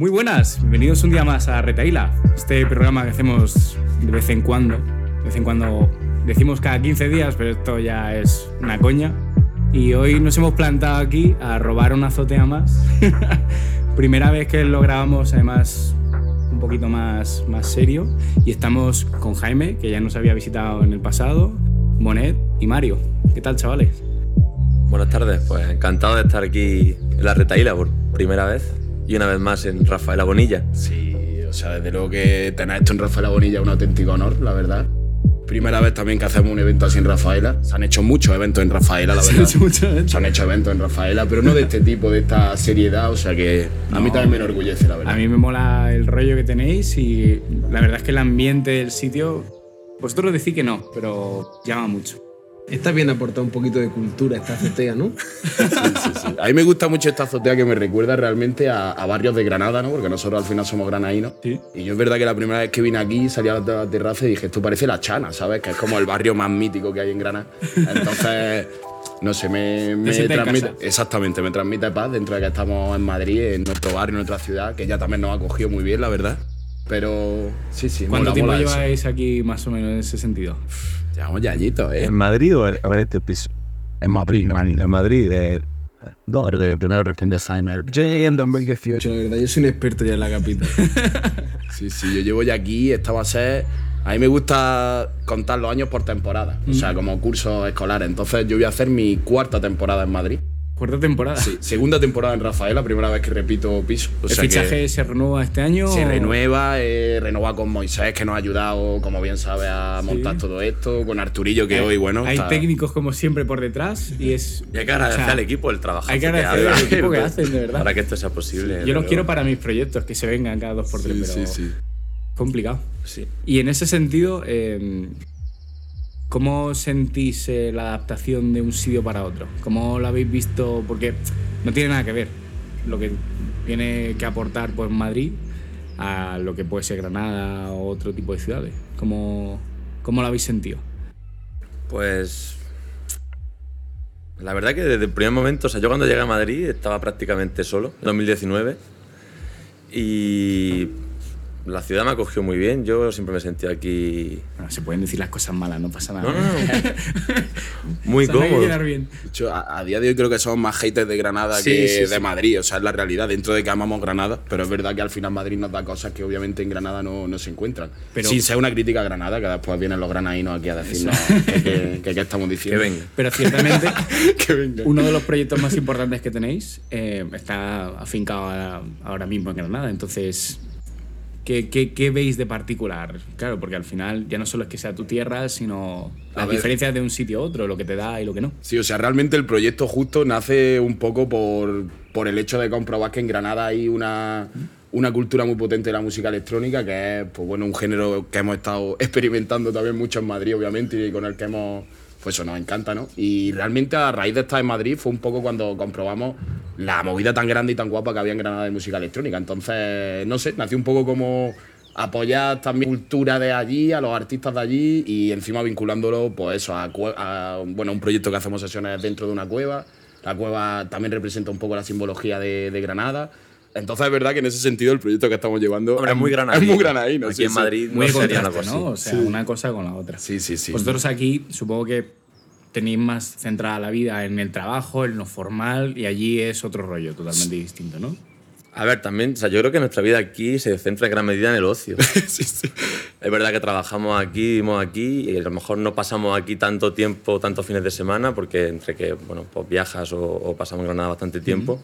muy buenas. Bienvenidos un día más a Retaila, este programa que hacemos de vez en cuando. De vez en cuando decimos cada 15 días, pero esto ya es una coña. Y hoy nos hemos plantado aquí a robar una azotea más. Primera vez que lo grabamos, además, un poquito más, más serio. Y estamos con Jaime, que ya nos había visitado en el pasado, Monet y Mario. ¿Qué tal, chavales? Buenas tardes, pues encantado de estar aquí en la Retaíla por primera vez y una vez más en Rafaela Bonilla. Sí, o sea, desde luego que tener esto en Rafaela Bonilla es un auténtico honor, la verdad. Primera vez también que hacemos un evento así en Rafaela. Se han hecho muchos eventos en Rafaela, la Se han verdad. hecho eventos. Se han hecho eventos en Rafaela, pero no de este tipo, de esta seriedad, o sea que a mí también me enorgullece, la verdad. A mí me mola el rollo que tenéis y la verdad es que el ambiente del sitio, vosotros decís que no, pero llama mucho. Está bien aportar un poquito de cultura a esta azotea, ¿no? Sí, sí, sí. A mí me gusta mucho esta azotea que me recuerda realmente a, a barrios de Granada, ¿no? Porque nosotros al final somos granadinos. Sí. Y yo es verdad que la primera vez que vine aquí salí a la terraza y dije, esto parece La Chana, ¿sabes? Que es como el barrio más mítico que hay en Granada. Entonces, no sé, me, me transmite... casa. Exactamente, me transmite paz dentro de que estamos en Madrid, en nuestro barrio, en nuestra ciudad, que ya también nos ha acogido muy bien, la verdad. Pero sí, sí, ¿Cuánto mola, tiempo mola eso. lleváis aquí más o menos en ese sentido? Llevamos ya añitos, ¿eh? ¿En Madrid o en, o en este piso? En Madrid, en Madrid. En Madrid. eh, No, el primer fin de semana. Llegué en 2018, la verdad. Yo soy un experto ya en la capital. Sí, sí, yo llevo ya aquí, esta va a ser... A mí me gusta contar los años por temporada, o sea, como cursos escolares. Entonces yo voy a hacer mi cuarta temporada en Madrid. Cuarta temporada. Sí, segunda temporada en Rafaela, primera vez que repito piso. O ¿El sea fichaje se renueva este año? se renueva, eh, renova con Moisés, que nos ha ayudado, como bien sabe, a montar todo esto, con Arturillo, que hoy, bueno... Hay está- técnicos como siempre por detrás y es... Y hay que agradecer o sea, al equipo el trabajo hay que agradecer al equipo que hacen, de verdad. Para que esto sea posible. Yo los quiero para mis proyectos, que se vengan cada dos por tres, Sí, pero sí, sí. complicado. Sí. Y en ese sentido, eh, ¿cómo sentís eh, la adaptación de un sitio para otro? ¿Cómo lo habéis visto? Porque no tiene nada que ver lo que tiene que aportar pues, Madrid a lo que puede ser Granada o otro tipo de ciudades. ¿Cómo, cómo lo habéis sentido? Pues. La verdad que desde el primer momento, o sea, yo cuando llegué a Madrid estaba prácticamente solo, en 2019. Y la ciudad me acogió muy bien. Yo siempre me sentí aquí Bueno, se pueden decir las cosas malas, no pasa nada. No, no, no. muy hay que cómodo. quedar bien. De hecho, a, a día de hoy creo que somos más haters de Granada Sí, que sí, de sí. Madrid. O sea, es la realidad, dentro de que amamos Granada. Pero es verdad que al final Madrid nos da cosas que obviamente en Granada no, no se encuentran. Pero- Sin ser una crítica a Granada, que después vienen los granadinos aquí a decirnos que, que- que qué estamos Que diciendo. venga. Pero ciertamente, que venga. uno de los proyectos más importantes que tenéis eh, está afincado a- ahora mismo en Granada. Entonces, ¿qué, qué, qué veis de particular? Claro, porque al final ya no solo es que sea tu tierra, sino las diferencias de un sitio a otro, lo que te da y lo que no. Sí, o sea, realmente el proyecto justo nace un poco por, por el hecho de comprobar que en Granada hay una, una cultura muy potente de la música electrónica, que es pues bueno, un género que hemos estado experimentando también mucho en Madrid, obviamente, y con el que hemos. Pues eso nos encanta, ¿no? Y realmente a raíz de estar en Madrid fue un poco cuando comprobamos la movida tan grande y tan guapa que había en Granada de música electrónica. Entonces, no sé, nació un poco como apoyar también cultura de allí, a los artistas de allí y encima vinculándolo, pues eso, a, a, bueno, un proyecto que hacemos sesiones dentro de una cueva. La cueva también representa un poco la simbología de Granada. Entonces es verdad que en ese sentido el proyecto que estamos llevando Hombre, es muy Es granadino. muy granadino, Aquí sí, en sí. Madrid Muy contraste, ¿no? O sea, una cosa con la otra. Sí, sí, sí. Vosotros aquí supongo que tenéis más centrada la vida en el trabajo, en lo formal, y allí es otro rollo totalmente distinto, ¿no? A ver, también, o sea, yo creo que nuestra vida aquí se centra en gran medida en el ocio. sí, sí. Es verdad que trabajamos aquí, vivimos aquí y a lo mejor no pasamos aquí tanto tiempo, tantos fines de semana, porque entre que bueno, pues viajas o, o pasamos en Granada bastante tiempo.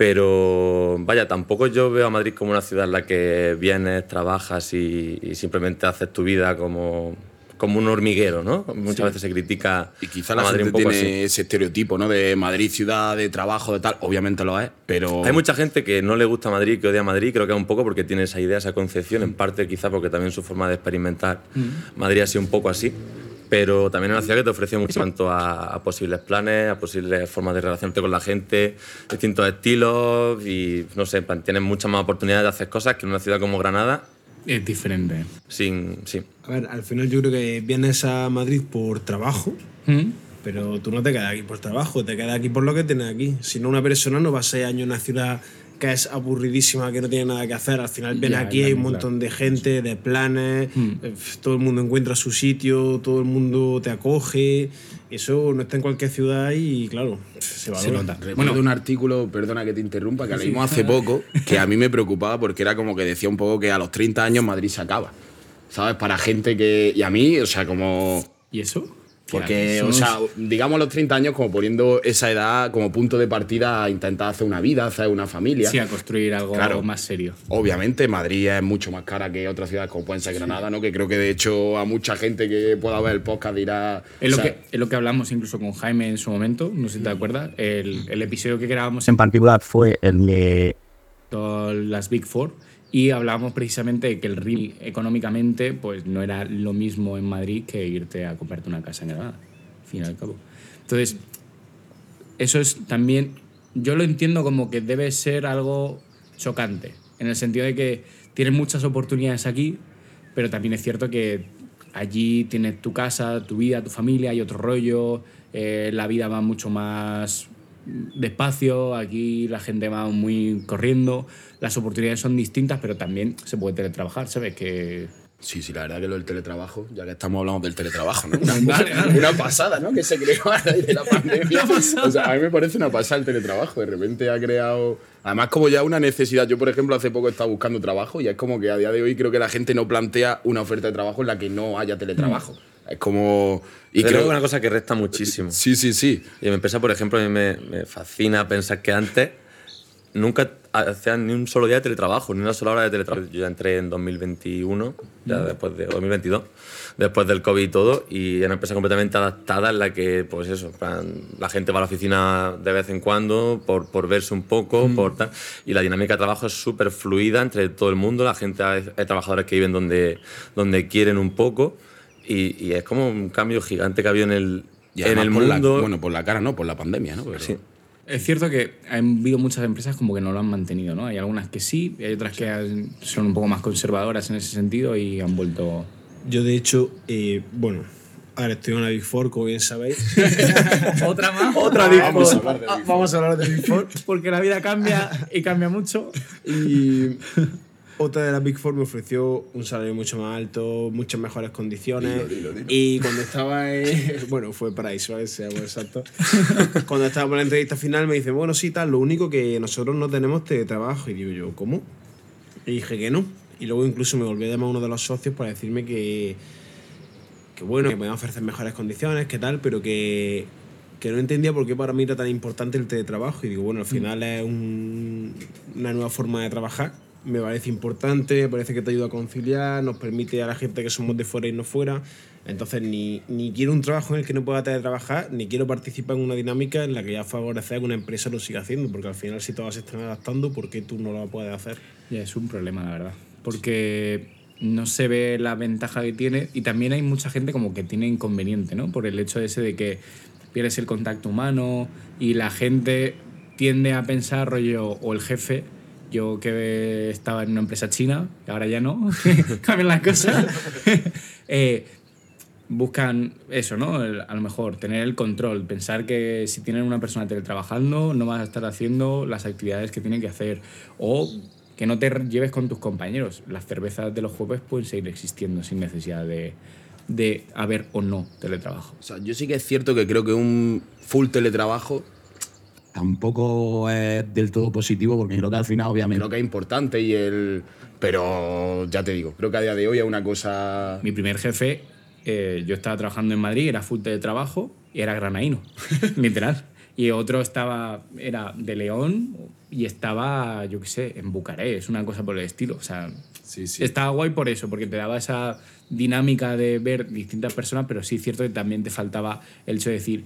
Pero vaya, tampoco yo veo a Madrid como una ciudad en la que vienes, trabajas y, y simplemente haces tu vida como, como un hormiguero, ¿no? Muchas veces se critica Y quizá a la Madrid gente un poco tiene así. ese estereotipo, ¿no? De Madrid, ciudad de trabajo, de tal. Obviamente lo es, pero. Hay mucha gente que no le gusta Madrid, que odia Madrid, creo que es un poco porque tiene esa idea, esa concepción, en parte quizá porque también su forma de experimentar Madrid ha sido un poco así, pero también es una ciudad que te ofrece mucho en cuanto a, a posibles planes, a posibles formas de relacionarte con la gente, distintos estilos y no sé, tienes muchas más oportunidades de hacer cosas que en una ciudad como Granada, Es diferente. Sin, sí. A ver, al final yo creo que vienes a Madrid por trabajo, ¿Mm? pero tú no te quedas aquí por trabajo, te quedas aquí por lo que tienes aquí. Si no, una persona no va a seis años en una ciudad que es aburridísima, que no tiene nada que hacer. Al final viene Ya, aquí, hay un montón de gente, de planes, Mm. eh, todo el mundo encuentra su sitio, todo el mundo te acoge. Eso no está en cualquier ciudad y, claro, se valora. Se nota. Recuerdo Bueno. un artículo, perdona que te interrumpa, que leímos hace poco, que a mí me preocupaba porque era como que decía un poco que a los 30 años Madrid se acaba. ¿Sabes? Para gente que. Y a mí, o sea, como. ¿Y eso? Porque, Claro, o sea, digamos los 30 años como poniendo esa edad como punto de partida a intentar hacer una vida, hacer una familia. Sí, a construir algo Claro. más serio. Obviamente, Madrid es mucho más cara que otras ciudades como pueden ser Granada, ¿no? Que creo que de hecho a mucha gente que pueda ver el podcast dirá. Es lo, sea, que, es lo que hablamos incluso con Jaime en su momento, no sé si te acuerdas, el, el episodio que grabamos En en particular fue el de todas las Big Four y hablábamos precisamente de que el RIL económicamente pues no era lo mismo en Madrid que irte a comprarte una casa en Granada, al fin y al cabo. Entonces, eso es también, yo lo entiendo como que debe ser algo chocante, en el sentido de que tienes muchas oportunidades aquí, pero también es cierto que allí tienes tu casa, tu vida, tu familia, hay otro rollo, eh, la vida va mucho más despacio, aquí la gente va muy corriendo, las oportunidades son distintas, pero también se puede teletrabajar, ¿sabes? Que Sí, sí, la verdad que lo del teletrabajo, ya que estamos hablando del teletrabajo, ¿no? Una, una pasada, ¿no? Que se creó a raíz de la pandemia. O sea, a mí me parece una pasada el teletrabajo. De repente ha creado. Además, como ya una necesidad. Yo, por ejemplo, hace poco he estado buscando trabajo y es como que a día de hoy creo que la gente no plantea una oferta de trabajo en la que no haya teletrabajo. Es como. Y creo que es una cosa que resta muchísimo. Sí, sí, sí. Y mi empresa, por ejemplo, a mí me, me fascina pensar que antes nunca hacían ni un solo día de teletrabajo, ni una sola hora de teletrabajo. Yo ya entré en 2021, ya después de 2022, después del COVID y todo, y era una empresa completamente adaptada en la que, pues eso, la gente va a la oficina de vez en cuando por, por verse un poco, por tal, y la dinámica de trabajo es súper fluida entre todo el mundo, la gente, hay, hay trabajadores que viven donde, donde quieren un poco, y, y es como un cambio gigante que ha habido en el, Y en el por la- mundo. bueno, por la cara, no, por la pandemia, ¿no? Pero- Sí. Es cierto que ha habido muchas empresas como que no lo han mantenido, ¿no? Hay algunas que sí, y hay otras que han- son un poco más conservadoras en ese sentido y han vuelto... Yo, de hecho, eh, bueno, ahora estoy en la Big Four, como bien sabéis. ¿Otra más? Otra Big Four. Ah, Vamos a hablar de Big Four. Porque la vida cambia y cambia mucho. Y otra de las Big Four me ofreció un salario mucho más alto, muchas mejores condiciones. Y cuando estaba en, Bueno, fue paraíso, ¿eh? sea muy exacto. cuando estaba por la entrevista final me dice, bueno, sí, tal, lo único que nosotros no tenemos teletrabajo. Y digo yo, ¿cómo? Y dije que no. Y luego incluso me volvió a llamar uno de los socios para decirme que, que bueno, que me iban a ofrecer mejores condiciones, que tal, pero que, que no entendía por qué para mí era tan importante el teletrabajo. Y digo, bueno, al final es un- una nueva forma de trabajar. Me parece importante, me parece que te ayuda a conciliar, nos permite a la gente que somos de fuera irnos fuera. Entonces, ni, ni quiero un trabajo en el que no pueda teletrabajar, ni quiero participar en una dinámica en la que ya favorecer que una empresa lo siga haciendo, porque al final, si todas se están adaptando, ¿por qué tú no lo puedes hacer? Ya, es un problema, la verdad. Porque no se ve la ventaja que tiene y también hay mucha gente como que tiene inconveniente, ¿no? Por el hecho ese de que pierdes el contacto humano y la gente tiende a pensar, rollo, o el jefe, yo que estaba en una empresa china, ahora ya no, cambian las cosas, eh, buscan eso, ¿no? A lo mejor tener el control, pensar que si tienen una persona teletrabajando no vas a estar haciendo las actividades que tienen que hacer o que no te lleves con tus compañeros. Las cervezas de los jueves pueden seguir existiendo sin necesidad de, de haber o no teletrabajo. O sea, yo sí que es cierto que creo que un full teletrabajo tampoco es del todo positivo porque creo que al final, obviamente, creo que es importante y el... Pero ya te digo, creo que a día de hoy es una cosa... Mi primer jefe, eh, yo estaba trabajando en Madrid, era full teletrabajo y era granaíno, literal. Y otro estaba, era de León y estaba, yo qué sé, en Bucarest, una cosa por el estilo. O sea, Sí, sí. estaba guay por eso, porque te daba esa dinámica de ver distintas personas, pero sí es cierto que también te faltaba el hecho de decir,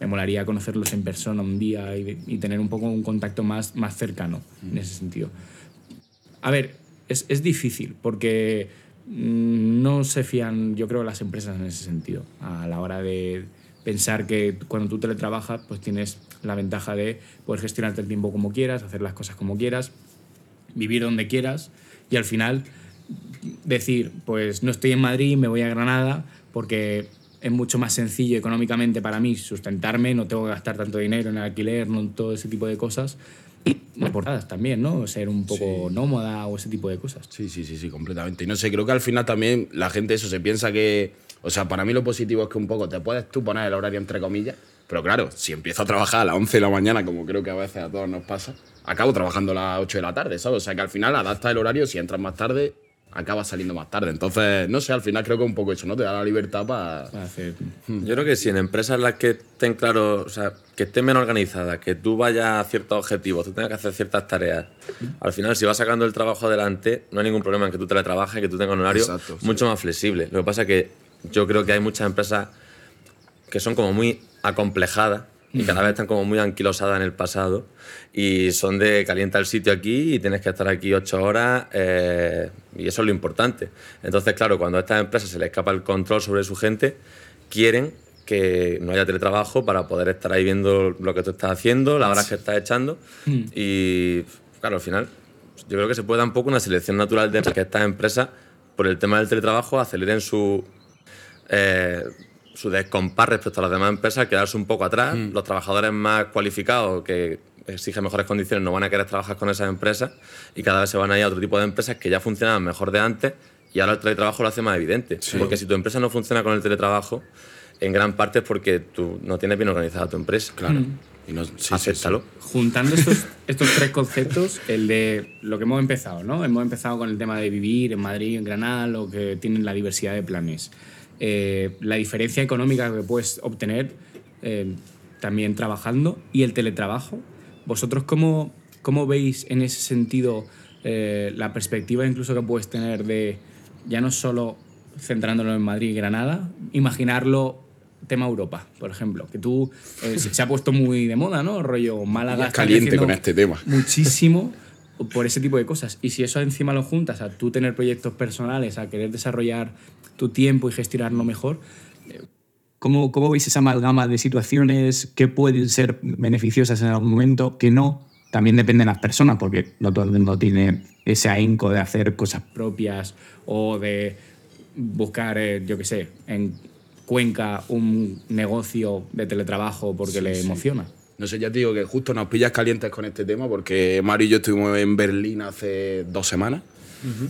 me molaría conocerlos en persona un día y, y tener un poco un contacto más, más cercano en ese sentido. A ver, es, es difícil porque mm, no se fían, yo creo, las empresas en ese sentido, a la hora de pensar que cuando tú teletrabajas, pues tienes la ventaja de poder gestionarte el tiempo como quieras, hacer las cosas como quieras, vivir donde quieras y al final decir, pues no estoy en Madrid, me voy a Granada, porque es mucho más sencillo económicamente para mí sustentarme, no tengo que gastar tanto dinero en alquiler, no en todo ese tipo de cosas. Y portadas también, ¿no? Ser un poco nómada o ese tipo de cosas. Sí, sí, sí, sí, completamente. Y no sé, creo que al final también la gente eso se piensa que. O sea, para mí lo positivo es que un poco te puedes tú poner el horario entre comillas, pero claro, si empiezo a trabajar a las 11 de la mañana, como creo que a veces a todos nos pasa, acabo trabajando a las 8 de la tarde, ¿sabes? O sea, que al final adapta el horario, si entras más tarde, acabas saliendo más tarde. Entonces, no sé, al final creo que un poco eso, ¿no? Te da la libertad para. Para hacer- Yo creo que sí, en empresas en las que estén claros, o sea, que estén menos organizadas, que tú vayas a ciertos objetivos, tú tengas que hacer ciertas tareas, al final si vas sacando el trabajo adelante, no hay ningún problema en que tú teletrabajes, que tú tengas un horario Exacto, sí. mucho más flexible. Lo que pasa es que yo creo que hay muchas empresas que son como muy acomplejadas y cada vez están como muy anquilosadas en el pasado y son de calienta el sitio aquí y tienes que estar aquí ocho horas eh, y eso es lo importante. Entonces, claro, cuando a estas empresas se les escapa el control sobre su gente, quieren que no haya teletrabajo para poder estar ahí viendo lo que tú estás haciendo, las horas que estás echando y, claro, al final yo creo que se puede dar un poco una selección natural de que estas empresas, por el tema del teletrabajo, aceleren su, eh, su descompás respecto a las demás empresas, quedarse un poco atrás. Mm. Los trabajadores más cualificados que exigen mejores condiciones no van a querer trabajar con esas empresas y cada vez se van a ir a otro tipo de empresas que ya funcionaban mejor de antes y ahora el teletrabajo lo hace más evidente. Porque si tu empresa no funciona con el teletrabajo, en gran parte es porque tú no tienes bien organizada tu empresa. Claro. Y no, sí, sí, sí. Acéptalo. Juntando estos, estos tres conceptos, el de lo que hemos empezado, ¿no? Hemos empezado con el tema de vivir en Madrid, en Granada, lo que tienen la diversidad de planes. Eh, la diferencia económica que puedes obtener eh, también trabajando y el teletrabajo. ¿Vosotros cómo, cómo veis en ese sentido eh, la perspectiva incluso que puedes tener de ya no solo centrándolo en Madrid y Granada, imaginarlo tema Europa, por ejemplo, que tú eh, se, ha puesto muy de moda, ¿no? Rollo Málaga. está caliente con este tema. Muchísimo por ese tipo de cosas. Y si eso encima lo juntas a tú tener proyectos personales, a querer desarrollar tu tiempo y gestionarlo mejor, ¿Cómo, ¿Cómo veis esa amalgama de situaciones que pueden ser beneficiosas en algún momento, que no? También dependen las personas, porque no todo el mundo tiene ese ahínco de hacer cosas. propias o de buscar, eh, yo qué sé, en Cuenca un negocio de teletrabajo porque le emociona. No sé, ya te digo que justo nos pillas calientes con este tema porque Mario y yo estuvimos en Berlín hace dos semanas.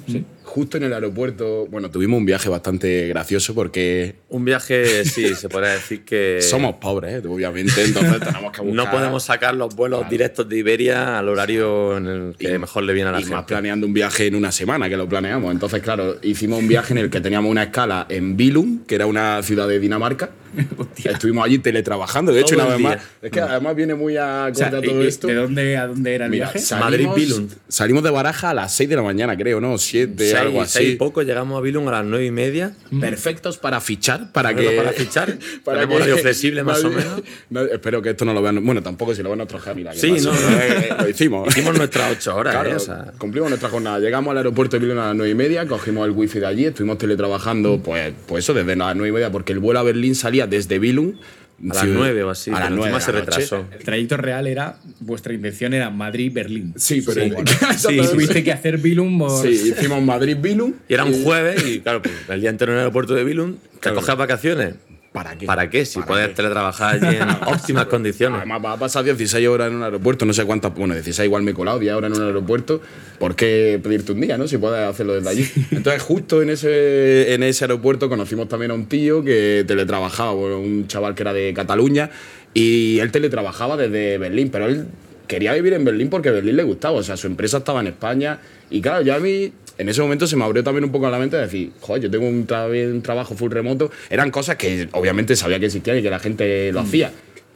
Sí. Justo en el aeropuerto, bueno, tuvimos un viaje bastante gracioso porque Un viaje, sí, se podría decir que... somos pobres, ¿eh? obviamente, entonces tenemos que buscar... No podemos sacar los vuelos directos de Iberia al horario en el que mejor le viene a la y gente. más planeando un viaje en una semana que lo planeamos. Entonces, claro, hicimos un viaje en el que teníamos una escala en Billund, que era una ciudad de Dinamarca. Estuvimos allí teletrabajando. De hecho, una vez más, es que además viene muy a O sea, contar ¿y- todo y esto. ¿De dónde a dónde era el Mira, viaje? salimos, Madrid-Billund. Salimos de Baraja a las 6 de la mañana, creo, ¿no? 7, Seis- algo seis así. y poco, llegamos a Billund a las nueve y media. Perfectos para fichar, para que. para fichar. Tenemos horario flexible, más o menos. no, espero que esto no lo vean. Bueno, tampoco si lo ven nuestros jefes. mira, ¿qué Sí, no, no. Eh, lo hicimos. Hicimos nuestras ocho horas, Claro, ¿eh? O sea, cumplimos nuestra jornada. Llegamos al aeropuerto de Billund a las 9 y media, cogimos el wifi de allí, estuvimos teletrabajando, pues, pues eso, desde las 9 y media, porque el vuelo a Berlín salía desde Billund. A las nueve o así. A las pero 9 encima de se retrasó. El trayecto real era, vuestra intención era Madrid-Berlín. Sí, pero. Sí, Exactamente. tuviste que hacer Billund por... Sí, hicimos Madrid-Billund. Y era un jueves y, claro, pues, el día entero en el aeropuerto de Billund, ¿te Claro. coges vacaciones? ¿Para qué? ¿Para qué? Si ¿Para puedes qué? teletrabajar allí en óptimas condiciones. Además, va a pasar 16 horas en un aeropuerto, no sé cuántas, bueno, 16 igual me he colado, 10 horas en un aeropuerto, ¿por qué pedirte un día, no? Si puedes hacerlo desde allí. Entonces, justo en ese, en ese aeropuerto conocimos también a un tío que teletrabajaba, bueno, un chaval que era de Cataluña, y él teletrabajaba desde Berlín, pero él quería vivir en Berlín porque Berlín le gustaba, o sea, su empresa estaba en España, y claro, ya a mí en ese momento se me abrió también un poco la mente de decir, joder, yo tengo un, tra- un trabajo full remoto. Eran cosas que obviamente sabía que existían y que la gente lo hacía.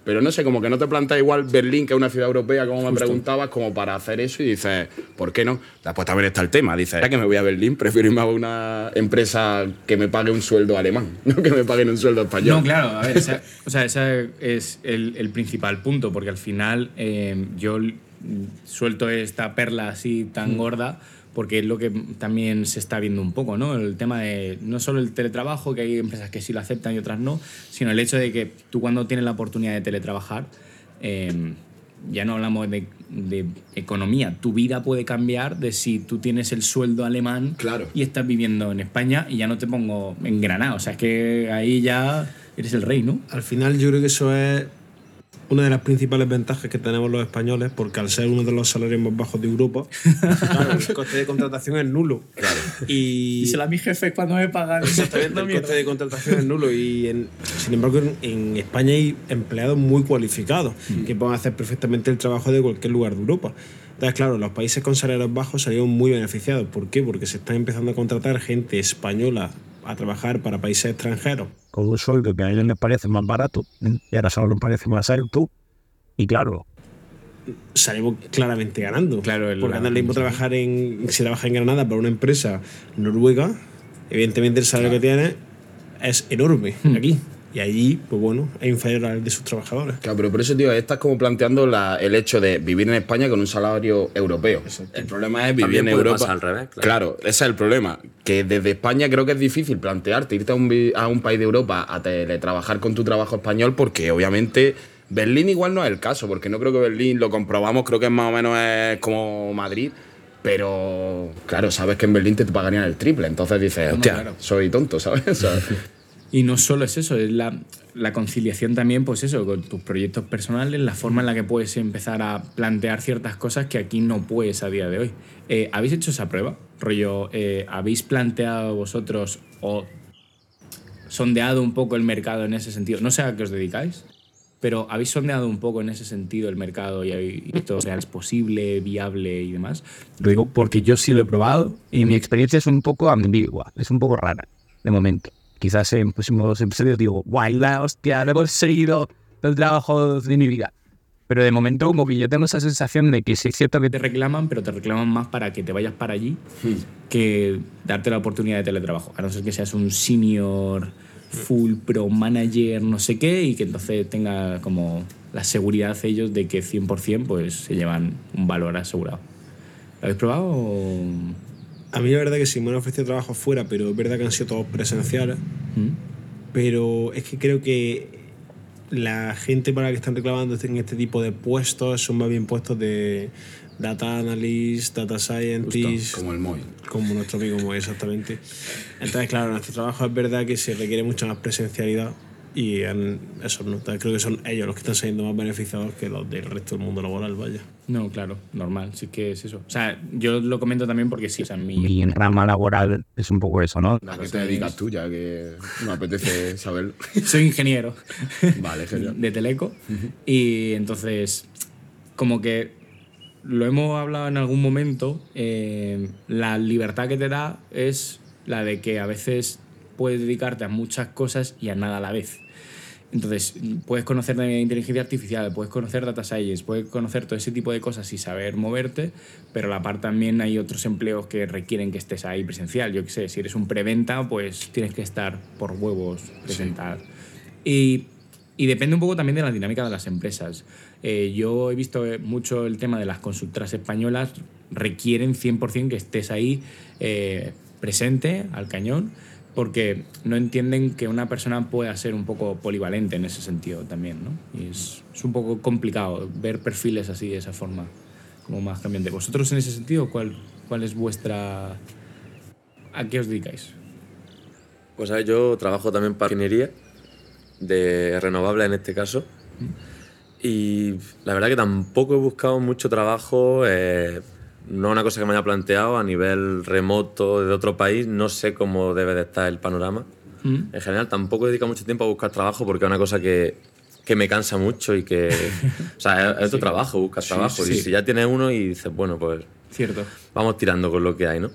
Pero no sé, como que no te plantas igual Berlín, que es una ciudad europea, como me preguntabas, como para hacer eso y dices, ¿por qué no? Después también está el tema, dices, ya que me voy a Berlín, prefiero irme a una empresa que me pague un sueldo alemán, no que me paguen un sueldo español. No, claro, a ver, esa, o sea, ese es el, el principal punto, porque al final eh, yo suelto esta perla así tan gorda porque es lo que también se está viendo un poco, ¿no? El tema de no solo el teletrabajo, que hay empresas que sí lo aceptan y otras no, sino el hecho de que tú cuando tienes la oportunidad de teletrabajar, eh, ya no hablamos de, de economía, tu vida puede cambiar de si tú tienes el sueldo alemán Claro. y estás viviendo en España y ya no te pongo en Granada. O sea, es que ahí ya eres el rey, ¿no? Al final yo creo que eso es una de las principales ventajas que tenemos los españoles, porque al ser uno de los salarios más bajos de Europa, claro, el coste de contratación es nulo. Y, Díselo a mi jefe cuando me pagan. Exactamente, el coste de contratación es nulo y en- sin embargo en, en España hay empleados muy cualificados que pueden hacer perfectamente el trabajo de cualquier lugar de Europa. Entonces, claro, los países con salarios bajos salieron muy beneficiados. ¿Por qué? Porque se están empezando a contratar gente española a trabajar para países extranjeros. Con un sueldo que a ellos les parece más barato y ahora solo les parece más alto. Y claro, salimos claramente ganando. Claro, el- porque lo mismo trabajar en. Si trabajas en Granada para una empresa noruega, evidentemente el salario que tiene es enorme aquí. Y allí, pues bueno, es inferior al de sus trabajadores. Claro, pero por eso, tío, estás como planteando la- el hecho de vivir en España con un salario europeo. El problema es vivir También en Europa. pasar al revés, claro. Claro, ese es el problema. Que desde España creo que es difícil plantearte irte a un, vi- a un país de Europa a teletrabajar con tu trabajo español porque obviamente Berlín igual no es el caso, porque no creo que Berlín lo comprobamos, creo que es más o menos es como Madrid. Pero claro, sabes que en Berlín te pagarían el triple, entonces dices, hostia, claro. soy tonto, ¿sabes? O sea, Y no solo es eso, es la, la conciliación también, pues eso, con tus proyectos personales, la forma en la que puedes empezar a plantear ciertas cosas que aquí no puedes a día de hoy. Eh, ¿Habéis hecho esa prueba? Rollo, eh, ¿habéis planteado vosotros o sondeado un poco el mercado en ese sentido? No sé a qué os dedicáis, pero ¿habéis sondeado un poco en ese sentido el mercado y habéis visto si es posible, viable y demás? Lo digo porque yo sí lo he probado y mi experiencia es un poco ambigua, es un poco rara, de momento. Quizás en próximos episodios digo, guay, la hostia, lo he conseguido el trabajo de mi vida. Pero de momento como que yo tengo esa sensación de que sí es cierto que te reclaman, pero te reclaman más para que te vayas para allí que darte la oportunidad de teletrabajo. A no ser que seas un senior, full pro manager, no sé qué, y que entonces tenga como la seguridad ellos de que 100% pues se llevan un valor asegurado. ¿Lo habéis probado? o- A mí la verdad que sí me han ofrecido trabajo fuera, pero es verdad que han sido todos presenciales. ¿Mm? Pero es que creo que la gente para la que están reclamando en este tipo de puestos son más bien puestos de data analyst, data scientist, como el Moy. como nuestro amigo Moy, exactamente. Entonces, claro, nuestro trabajo es verdad que se requiere mucha más presencialidad y en eso no, creo que son ellos los que están saliendo más beneficiados que los del resto del mundo laboral, vaya. No, claro, normal, sí que es eso. O sea, yo lo comento también porque sí, o sea, mi, mi rama laboral es un poco eso, ¿no? ¿A qué te dedicas tú ya? Que me apetece saberlo. soy ingeniero. vale, genial. de Teleco. Y entonces, como que lo hemos hablado en algún momento, eh, la libertad que te da es la de que a veces puedes dedicarte a muchas cosas y a nada a la vez. Entonces, puedes conocer de inteligencia artificial, puedes conocer data science, puedes conocer todo ese tipo de cosas y saber moverte, pero a la par también hay otros empleos que requieren que estés ahí presencial. Yo qué sé, si eres un preventa, pues tienes que estar por huevos presentar. Y, y depende un poco también de la dinámica de las empresas. Eh, yo he visto eh, mucho el tema de las consultoras españolas, requieren 100% que estés ahí eh, presente, al cañón, porque no entienden que una persona pueda ser un poco polivalente en ese sentido también, ¿no? Y es, es un poco complicado ver perfiles así de esa forma, como más cambiante. ¿Vosotros en ese sentido cuál, cuál es vuestra... ¿A qué os dedicáis? Pues a ver, yo trabajo también para ingeniería, de renovable en este caso. Y la verdad que tampoco he buscado mucho trabajo, eh, no una cosa que me haya planteado a nivel remoto de otro país, no sé cómo debe de estar el panorama. ¿Mm? En general tampoco he dedicado mucho tiempo a buscar trabajo porque es una cosa que, que me cansa mucho y que... o sea, es, es tu trabajo, buscas trabajo. sí. Y si ya tienes uno y dices, bueno, pues Cierto. vamos tirando con lo que hay, ¿no?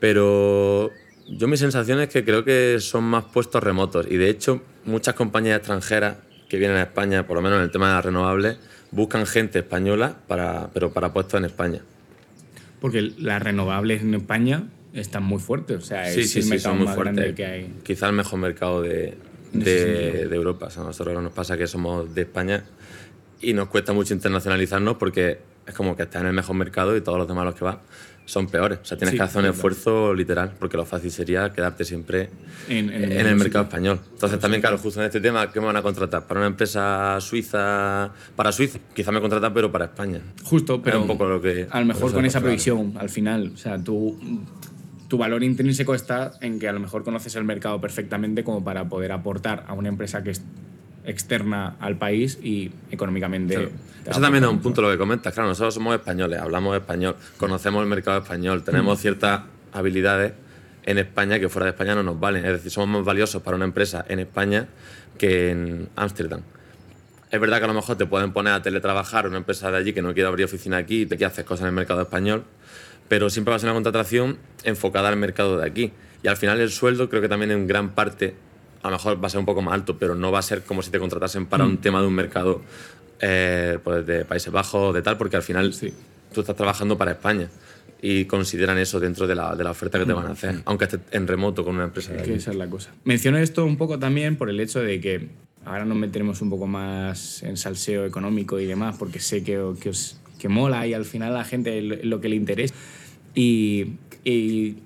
Pero yo mi sensación es que creo que son más puestos remotos y de hecho muchas compañías extranjeras que vienen a España, por lo menos en el tema de las renovables, buscan gente española, para, pero para puestos en España. Porque las renovables en España están muy fuertes, o sea, Sí, es sí, el sí, mercado son muy más grande que hay. Quizá el mejor mercado de, Europa. O sea, a nosotros nos pasa que somos de España y nos cuesta mucho internacionalizarnos porque es como que estás en el mejor mercado y todos los demás los que vas son peores. O sea, tienes que hacer un esfuerzo literal, porque lo fácil sería quedarte siempre en, el mercado español. Entonces, también, claro, justo en este tema, ¿qué me van a contratar? ¿Para una empresa suiza? Para Suiza, quizá me contratan, pero para España. Justo, pero un poco lo que, a lo mejor con esa previsión, al final. O sea, tú tu valor intrínseco está en que a lo mejor conoces el mercado perfectamente como para poder aportar a una empresa que externa al país y económicamente. Eso también es un punto lo que comentas. Claro, nosotros somos españoles, hablamos español, conocemos el mercado español, tenemos mm. ciertas habilidades en España que fuera de España no nos valen. Es decir, somos más valiosos para una empresa en España que en Ámsterdam. Es verdad que a lo mejor te pueden poner a teletrabajar una empresa de allí que no quiere abrir oficina aquí y te quiere hacer cosas en el mercado español, pero siempre va a ser una contratación enfocada al mercado de aquí. Y al final el sueldo creo que también en gran parte, a lo mejor va a ser un poco más alto, pero no va a ser como si te contratasen para un mm. tema de un mercado eh, pues de Países Bajos, de tal, porque al final sí. tú estás trabajando para España y consideran eso dentro de la, de la oferta que te van a hacer, mm. aunque estés en remoto con una empresa. De que esa es la cosa. Menciono esto un poco también por el hecho de que ahora nos meteremos un poco más en salseo económico y demás, porque sé que, que, os, que mola y al final a la gente lo que le interesa. Y,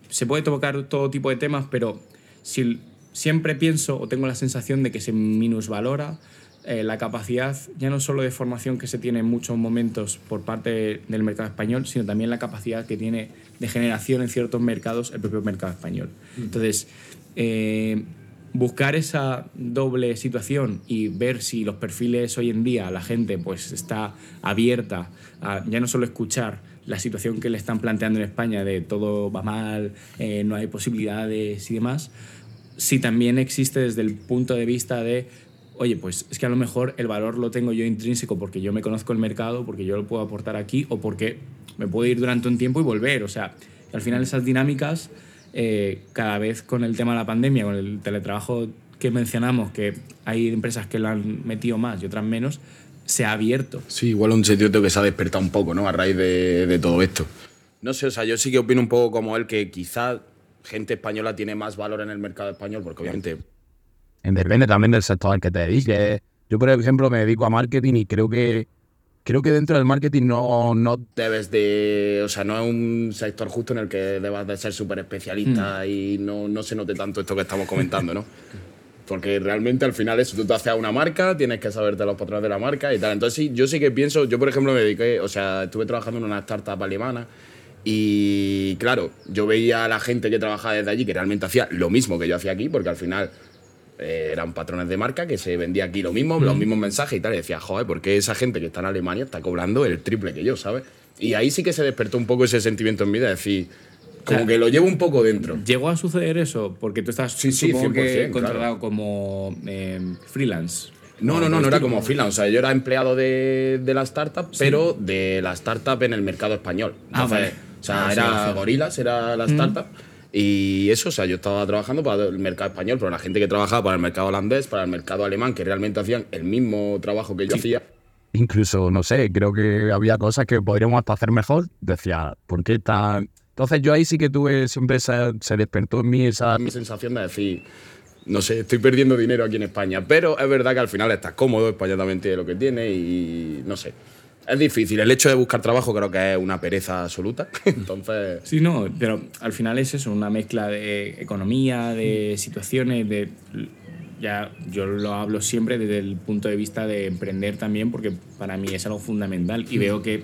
se puede tocar todo tipo de temas, pero si, siempre pienso o tengo la sensación de que se minusvalora eh, la capacidad, ya no solo de formación que se tiene en muchos momentos por parte del mercado español, sino también la capacidad que tiene de generación en ciertos mercados el propio mercado español. Mm. Entonces, eh, buscar esa doble situación y ver si los perfiles hoy en día, la gente pues está abierta a ya no solo escuchar, la situación que le están planteando en España de todo va mal, eh, no hay posibilidades y demás, si también existe desde el punto de vista de, oye, pues es que a lo mejor el valor lo tengo yo intrínseco porque yo me conozco el mercado, porque yo lo puedo aportar aquí o porque me puedo ir durante un tiempo y volver. O sea, al final esas dinámicas, eh, cada vez con el tema de la pandemia, con el teletrabajo que mencionamos, que hay empresas que lo han metido más y otras menos, se ha abierto. Sí, igual un sentido que se ha despertado un poco, ¿no? A raíz de, todo esto. No sé, o sea, yo sí que opino un poco como él que quizá gente española tiene más valor en el mercado español, porque obviamente... Depende también del sector al que te dediques. Yo, por ejemplo, me dedico a marketing y creo que creo que dentro del marketing no, no debes de. O sea, no es un sector justo en el que debas de ser súper especialista mm. y no, no se note tanto esto que estamos comentando, ¿no? Porque realmente al final eso, tú te haces una marca, tienes que saberte los patrones de la marca y tal. Entonces sí, yo sí que pienso, yo por ejemplo me dediqué, o sea, estuve trabajando en una startup alemana y claro, yo veía a la gente que trabajaba desde allí que realmente hacía lo mismo que yo hacía aquí, porque al final eh, eran patrones de marca que se vendía aquí lo mismo, los mismos mensajes y tal. Y decía, joder, ¿por qué esa gente que está en Alemania está cobrando el triple que yo, ¿sabes? Y ahí sí que se despertó un poco ese sentimiento en mí de decir, como que lo llevo un poco dentro. ¿Llegó a suceder eso? Porque tú estás sí, sí, que contratado como em, freelance. No, no, no, no era como freelance. O sea, yo era empleado de, de la startup, pero de la startup en el mercado español. ah, vale. O sea, ah, era Gorilas, era la startup. Y eso, o sea, yo estaba trabajando para el mercado español, pero la gente que trabajaba para el mercado holandés, para el mercado alemán, que realmente hacían el mismo trabajo que yo hacía. Incluso, no sé, creo que había cosas que podríamos hasta hacer mejor. Decía, ¿por qué tan entonces yo ahí sí que tuve, siempre se, se despertó en mí esa... Mi sensación de decir, no sé, estoy perdiendo dinero aquí en España, pero es verdad que al final estás cómodo, España también tiene lo que tiene y no sé. Es difícil, el hecho de buscar trabajo creo que es una pereza absoluta, entonces... Sí, no, pero al final es eso, una mezcla de economía, de situaciones, de... Ya yo lo hablo siempre desde el punto de vista de emprender también, porque para mí es algo fundamental y veo que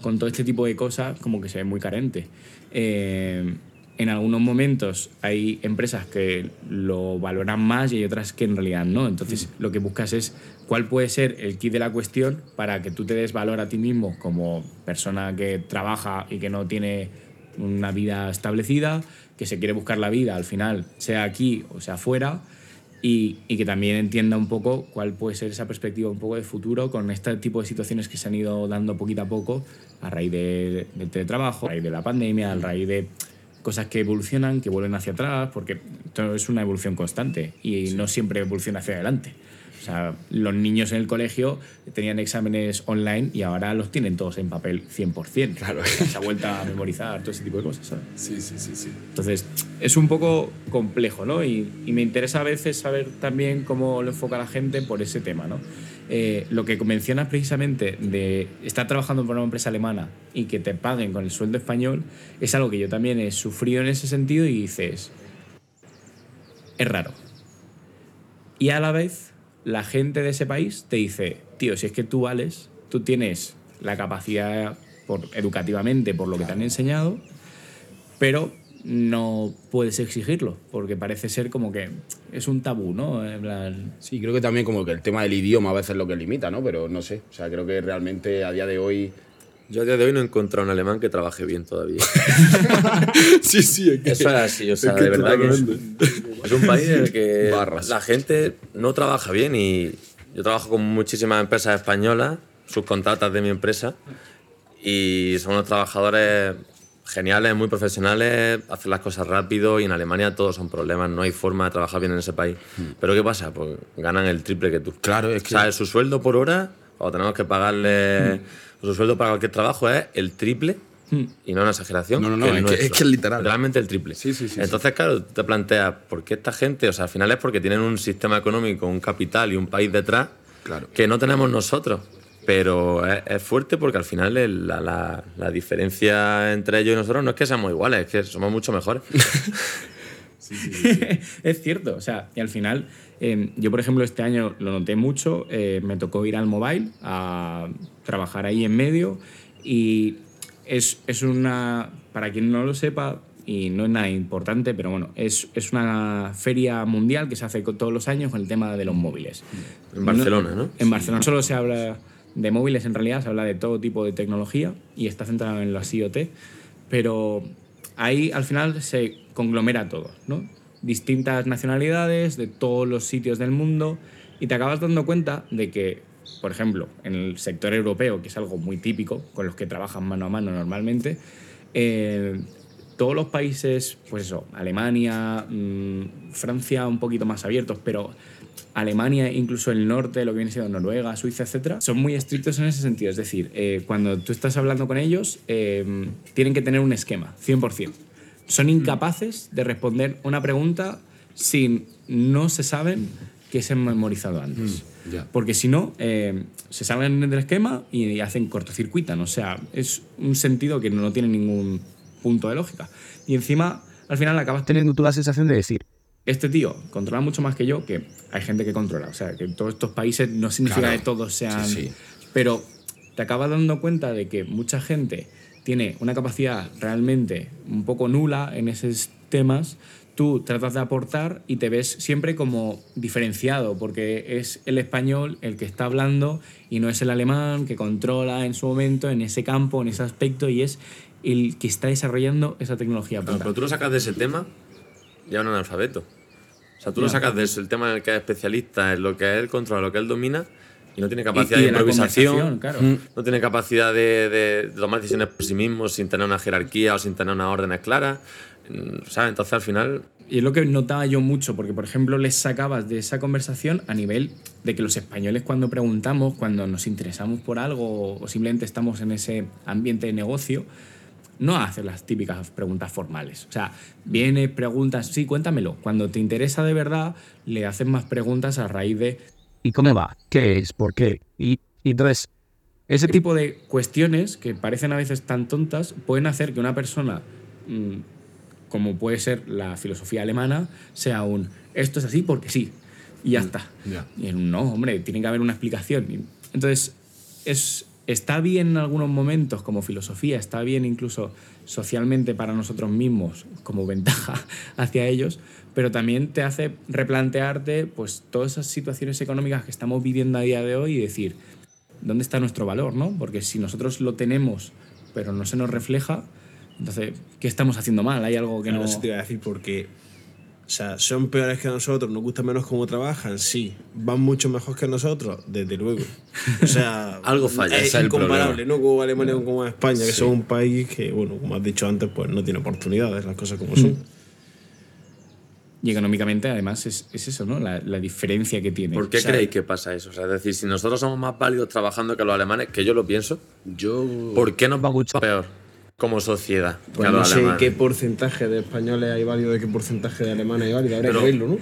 con todo este tipo de cosas como que se ve muy carente. Eh, en algunos momentos hay empresas que lo valoran más y hay otras que en realidad no. Entonces mm. lo que buscas es cuál puede ser el kit de la cuestión para que tú te des valor a ti mismo como persona que trabaja y que no tiene una vida establecida, que se quiere buscar la vida al final, sea aquí o sea fuera y, que también entienda un poco cuál puede ser esa perspectiva un poco de futuro con este tipo de situaciones que se han ido dando poquito a poco a raíz del teletrabajo, a raíz de la pandemia, a raíz de cosas que evolucionan, que vuelven hacia atrás, porque esto es una evolución constante y no siempre evoluciona hacia adelante. O sea, los niños en el colegio tenían exámenes online y ahora los tienen todos en papel 100%. Claro. Se ha vuelto a memorizar todo ese tipo de cosas, ¿sabes? Sí, sí, sí, sí. Entonces, es un poco complejo, ¿no? Y, y me interesa a veces saber también cómo lo enfoca la gente por ese tema, ¿no? Eh, lo que mencionas precisamente de estar trabajando por una empresa alemana y que te paguen con el sueldo español es algo que yo también he sufrido en ese sentido y dices, es raro. Y a la vez, la gente de ese país te dice, tío, si es que tú vales, tú tienes la capacidad por, educativamente por lo que te han enseñado, pero no puedes exigirlo, porque parece ser como que es un tabú, ¿no? Sí, creo que también como que el tema del idioma a veces es lo que limita, ¿no? Pero no sé, o sea, creo que realmente a día de hoy... Yo a día de hoy no he encontrado un alemán que trabaje bien todavía. sí, sí, es que... Eso es así, o sea, que de verdad que es, un país en el que Barras. la gente no trabaja bien y yo trabajo con muchísimas empresas españolas, subcontratas de mi empresa, y son unos trabajadores geniales, muy profesionales, hacen las cosas rápido y en Alemania todos son problemas, no hay forma de trabajar bien en ese país. Pero ¿qué pasa? Pues ganan el triple que tú. Claro, es que- O sea, su sueldo por hora, cuando tenemos que pagarle... Su sueldo para cualquier trabajo es el triple, y no una exageración. No, no, no, es que- es que es literal. Realmente el triple. Sí, sí, sí, Entonces, claro, tú te planteas, ¿por qué esta gente? O sea, al final es porque tienen un sistema económico, un capital y un país detrás Claro. que no tenemos nosotros. Pero es, es fuerte porque al final el- la, la- la diferencia entre ellos y nosotros no es que seamos iguales, es que somos mucho mejores. es cierto, o sea, y al final, eh, yo por ejemplo este año lo noté mucho, eh, me tocó ir al mobile a trabajar ahí en medio y es, es una, para quien no lo sepa, y no es nada importante, pero bueno, es, es una feria mundial que se hace todos los años con el tema de los móviles. En Barcelona, ¿no? En Barcelona solo se habla de móviles, en realidad se habla de todo tipo de tecnología y está centrado en los IoT, pero ahí al final se conglomera todo, ¿no? Distintas nacionalidades de todos los sitios del mundo y te acabas dando cuenta de que, por ejemplo, en el sector europeo, que es algo muy típico, con los que trabajan mano a mano normalmente, eh, todos los países, pues eso, Alemania, mm, Francia un poquito más abiertos, pero Alemania, incluso el norte, lo que viene siendo Noruega, Suiza, etcétera, son muy estrictos en ese sentido. Es decir, eh, cuando tú estás hablando con ellos, eh, tienen que tener un esquema, 100%. Son incapaces de responder una pregunta si no se saben que se han memorizado antes. ya. Porque si no, eh, se salen del esquema y hacen cortocircuitan. O sea, es un sentido que no tiene ningún punto de lógica. Y encima, al final acabas teniendo Teniendo tú la sensación de decir, este tío controla mucho más que yo, que hay gente que controla. O sea, que todos estos países no significa Claro. que todos sean. Sí, sí. Pero te acabas dando cuenta de que mucha gente tiene una capacidad realmente un poco nula en esos temas. Tú tratas de aportar y te ves siempre como diferenciado, porque es el español el que está hablando y no es el alemán que controla en su momento, en ese campo, en ese aspecto, y es el que está desarrollando esa tecnología. Claro, pero tú lo sacas de ese tema y es un analfabeto. O sea, tú lo sacas de ese- el tema en el que es especialista, en lo que él controla, lo que él domina, y no tiene capacidad y de, de improvisación, claro. Mm. no tiene capacidad de, de tomar decisiones por sí mismo sin tener una jerarquía o sin tener unas órdenes claras. Mm, ¿Sabes? Entonces al final Y es lo que notaba yo mucho, porque por ejemplo les sacabas de esa conversación a nivel de que los españoles cuando preguntamos, cuando nos interesamos por algo o simplemente estamos en ese ambiente de negocio, no hacen las típicas preguntas formales. O sea, viene, preguntas, sí, cuéntamelo. Cuando te interesa de verdad, le hacen más preguntas a raíz de ¿y cómo va? ¿Qué es? ¿Por qué? Y, y entonces, ese tipo de cuestiones que parecen a veces tan tontas pueden hacer que una persona, mm, como puede ser la filosofía alemana, sea un esto es así porque sí y ya está. ya. Y en un no, hombre, tiene que haber una explicación. Entonces, es, está bien en algunos momentos como filosofía, está bien incluso socialmente para nosotros mismos como ventaja hacia ellos, pero también te hace replantearte pues todas esas situaciones económicas que estamos viviendo a día de hoy y decir, ¿dónde está nuestro valor? ¿no? Porque si nosotros lo tenemos, pero no se nos refleja, entonces, ¿qué estamos haciendo mal? Hay algo que Claro, no... eso te iba a decir porque. O sea, son peores que nosotros, nos gusta menos cómo trabajan, sí. Van mucho mejor que nosotros, desde luego. O sea, Algo falla, Es es el incomparable, problema. no como Alemania o como España, que son un país que, bueno, como has dicho antes, pues no tiene oportunidades, las cosas como son. Y económicamente, además, es, es eso, ¿no? La, la diferencia que tiene. ¿Por qué O sea, creéis que pasa eso? O sea, es decir, si nosotros somos más válidos trabajando que los alemanes, que yo lo pienso, Yo. ¿por qué nos va mucho peor como sociedad Pues no sé qué porcentaje de españoles hay válido y qué porcentaje de alemanes hay válido. Habría que verlo, ¿no? O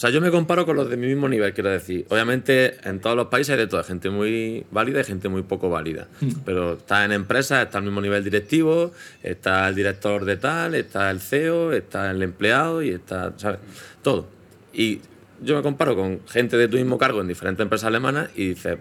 sea, yo me comparo con los de mi mismo nivel, quiero decir. Obviamente, en todos los países hay de todo, gente muy válida y gente muy poco válida. Pero está en empresas, está al mismo nivel directivo, está el director de tal, está el CEO, está el empleado y está, ¿sabes? Todo. Y yo me comparo con gente de tu mismo cargo en diferentes empresas alemanas y dices,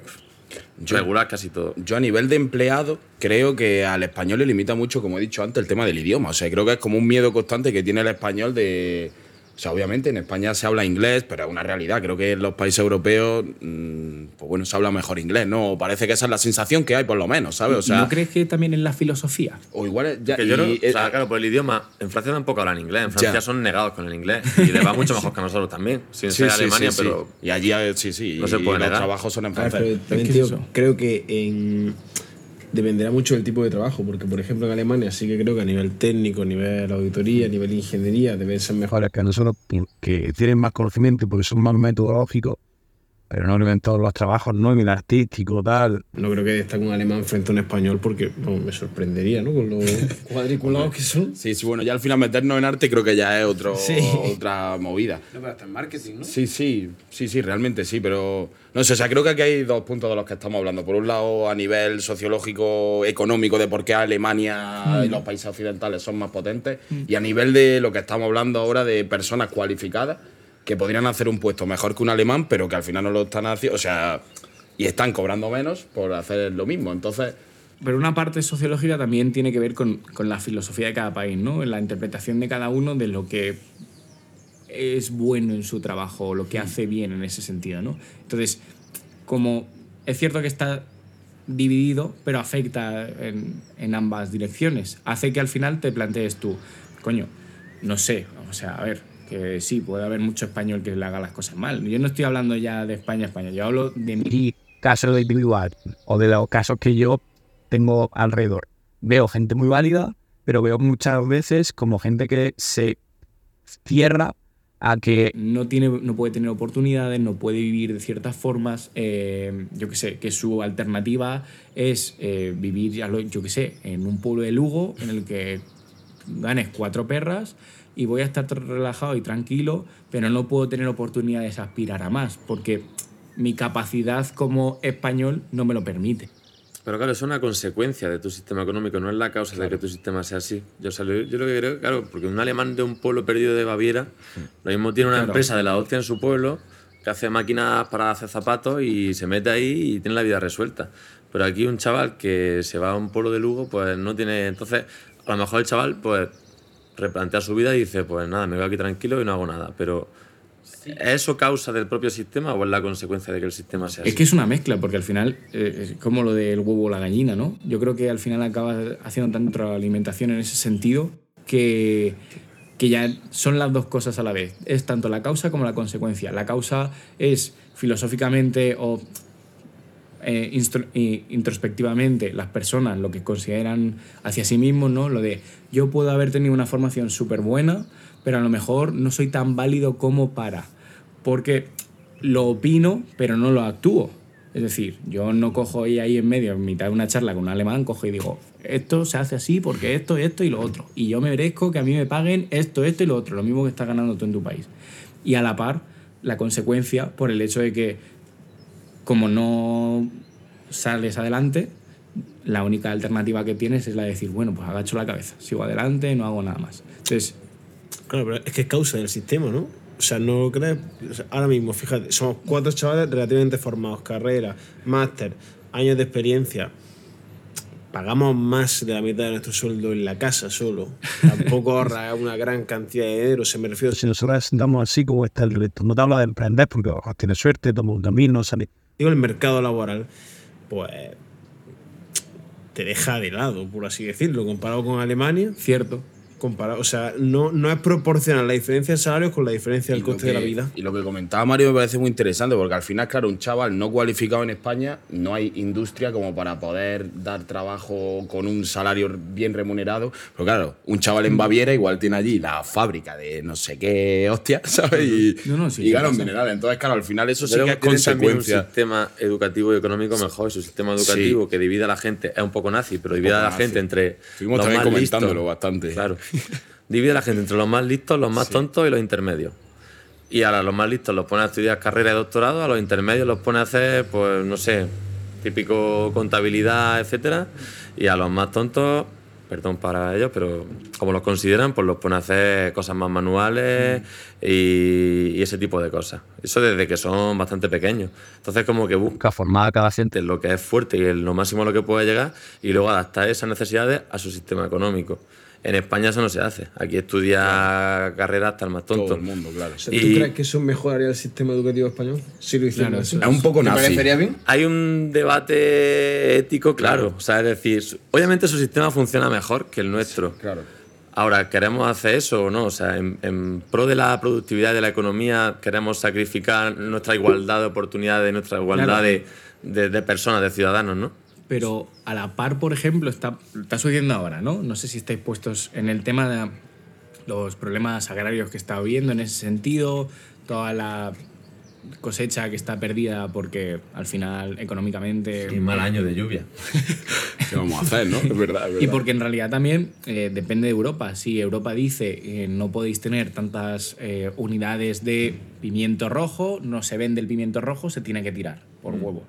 pff, regular casi todo. Yo a nivel de empleado creo que al español le limita mucho, como he dicho antes, el tema del idioma. O sea, creo que es como un miedo constante que tiene el español de... O sea, obviamente en España se habla inglés, pero es una realidad. Creo que en los países europeos, mm, pues bueno, se habla mejor inglés, ¿no? O parece que esa es la sensación que hay, por lo menos, ¿sabes? O sea, ¿No crees que también en la filosofía? o igual es- ya... Que yo no- y- o sea, eh, claro, por el idioma, en Francia tampoco hablan inglés, en Francia Ya. son negados con el inglés y les va mucho mejor que a nosotros también, sin sí, ser sí, Alemania, sí, sí. pero Y allí, eh, sí, sí. No se y puede los trabajos son en ver, francés. pero también, ¿qué tío, creo que en- dependerá mucho del tipo de trabajo, porque por ejemplo en Alemania sí que creo que a nivel técnico, a nivel auditoría, a nivel ingeniería deben ser mejores. que nosotros, que tienen más conocimiento porque son más metodológicos, pero no en todos los trabajos, no en el artístico, tal. No creo que destaque un alemán frente a un español porque no, me sorprendería, ¿no? Con los cuadriculados que son. Sí, sí, bueno, ya al final meternos en arte creo que ya es otro, Sí. otra movida. No, pero hasta en marketing, ¿no? Sí, sí, sí, sí, realmente sí, pero no sé, o sea, creo que aquí hay dos puntos de los que estamos hablando. Por un lado, a nivel sociológico, económico, de por qué Alemania y los países occidentales son más potentes, y a nivel de lo que estamos hablando ahora de personas cualificadas que podrían hacer un puesto mejor que un alemán, pero que al final no lo están haciendo, o sea, y están cobrando menos por hacer lo mismo. Entonces, Pero una parte sociológica también tiene que ver con, con la filosofía de cada país, ¿no? En la interpretación de cada uno de lo que es bueno en su trabajo, lo que hace bien en ese sentido, ¿no? Entonces, como es cierto que está dividido, pero afecta en, en ambas direcciones. Hace que al final te plantees tú, coño, no sé, o sea, a ver, que sí, puede haber mucho español que le haga las cosas mal. Yo no estoy hablando ya de España, España, yo hablo de mí. Y casos individual o de los casos que yo tengo alrededor. Veo gente muy válida, pero veo muchas veces como gente que se cierra a que no, tiene, no puede tener oportunidades, no puede vivir de ciertas formas. eh, yo qué sé, que su alternativa es eh, vivir, ya lo- yo qué sé, en un pueblo de Lugo en el que ganes cuatro perras y voy a estar relajado y tranquilo, pero no puedo tener oportunidades de aspirar a más, porque mi capacidad como español no me lo permite. Pero claro, es una consecuencia de tu sistema económico, no es la causa de que tu sistema sea así. Yo, o sea, yo lo que creo, claro, porque un alemán de un pueblo perdido de Baviera, lo mismo tiene una Claro. empresa de la hostia en su pueblo que hace máquinas para hacer zapatos y se mete ahí y tiene la vida resuelta. Pero aquí un chaval que se va a un pueblo de Lugo, pues no tiene... Entonces, a lo mejor el chaval, pues, replantea su vida y dice, pues nada, me voy aquí tranquilo y no hago nada. Pero, ¿es eso causa del propio sistema o es la consecuencia de que el sistema sea así? Es que es una mezcla, porque al final eh, es como lo del huevo o la gallina, ¿no? Yo creo que al final acaba haciendo tanta alimentación en ese sentido que, que ya son las dos cosas a la vez. Es tanto la causa como la consecuencia. La causa es filosóficamente o eh, introspectivamente las personas lo que consideran hacia sí mismos, ¿no? Lo de yo puedo haber tenido una formación súper buena, pero a lo mejor no soy tan válido como para. Porque lo opino, pero no lo actúo. Es decir, yo no cojo ahí, ahí en medio, en mitad de una charla con un alemán, cojo y digo, esto se hace así porque esto, esto y lo otro. Y yo me merezco que a mí me paguen esto, esto y lo otro, lo mismo que estás ganando tú en tu país. Y a la par, la consecuencia por el hecho de que, como no sales adelante, la única alternativa que tienes es la de decir, bueno, pues agacho la cabeza, sigo adelante, no hago nada más. Entonces, Claro, pero es que es causa del sistema, ¿no? O sea, no lo crees. O sea, ahora mismo, fíjate, somos cuatro chavales relativamente formados, carrera, máster, años de experiencia. Pagamos más de la mitad de nuestro sueldo en la casa solo. Tampoco ahorra una gran cantidad de dinero, se me refiero. si nosotros andamos así como está el reto, no te habla de emprender porque ojo, tienes suerte, toma un camino, sale. Digo, el mercado laboral, pues te deja de lado, por así decirlo, comparado con Alemania. cierto, comparado. O sea, no, no es proporcional la diferencia de salarios con la diferencia del coste de la vida. Y lo que comentaba Mario me parece muy interesante, porque al final, claro, un chaval no cualificado en España, no hay industria como para poder dar trabajo con un salario bien remunerado. Pero claro, un chaval en Baviera igual tiene allí la fábrica de no sé qué hostia, ¿sabes? Y, No, no, sí, y gana sí un pasa. mineral. Entonces, claro, al final eso sí que es también un consecuencia. sistema educativo y económico mejor. Su sistema educativo que divide a la gente, es un poco nazi, pero divide a la nazi. gente entre Estuvimos los también más comentándolo listos. bastante. Claro. divide a la gente entre los más listos, los más tontos y los intermedios. Y ahora los más listos los pone a estudiar carrera de doctorado, a los intermedios los pone a hacer, pues, no sé, típico contabilidad, etcétera. Y a los más tontos, perdón para ellos, pero como los consideran, pues los pone a hacer cosas más manuales y, y ese tipo de cosas. Eso desde que son bastante pequeños. Entonces, como que busca formar a cada gente. lo que es fuerte y lo máximo a lo que puede llegar y luego adaptar esas necesidades a su sistema económico. En España eso no se hace. Aquí estudia carreras hasta el más tonto. Todo el mundo, claro. O sea, ¿Tú Y- crees que eso mejoraría el sistema educativo español? Si lo hicieran Claro. Es un poco ¿Te nazi. parecería bien? Hay un debate ético, claro. O sea, es decir, obviamente su sistema funciona mejor que el nuestro. Claro. Ahora, ¿queremos hacer eso o no? O sea, en, en pro de la productividad de la economía, ¿queremos sacrificar nuestra igualdad de oportunidades, nuestra igualdad Claro. de, de- de personas, de ciudadanos, no? Pero a la par, por ejemplo, está, está sucediendo ahora, ¿no? No sé si estáis puestos en el tema de los problemas agrarios que está habiendo en ese sentido, toda la cosecha que está perdida porque al final económicamente... mal año de lluvia. ¿Qué vamos a hacer, no? Es verdad, es verdad. Y porque en realidad también eh, depende de Europa. Si Europa dice eh, no podéis tener tantas eh, unidades de pimiento rojo, no se vende el pimiento rojo, se tiene que tirar por huevo.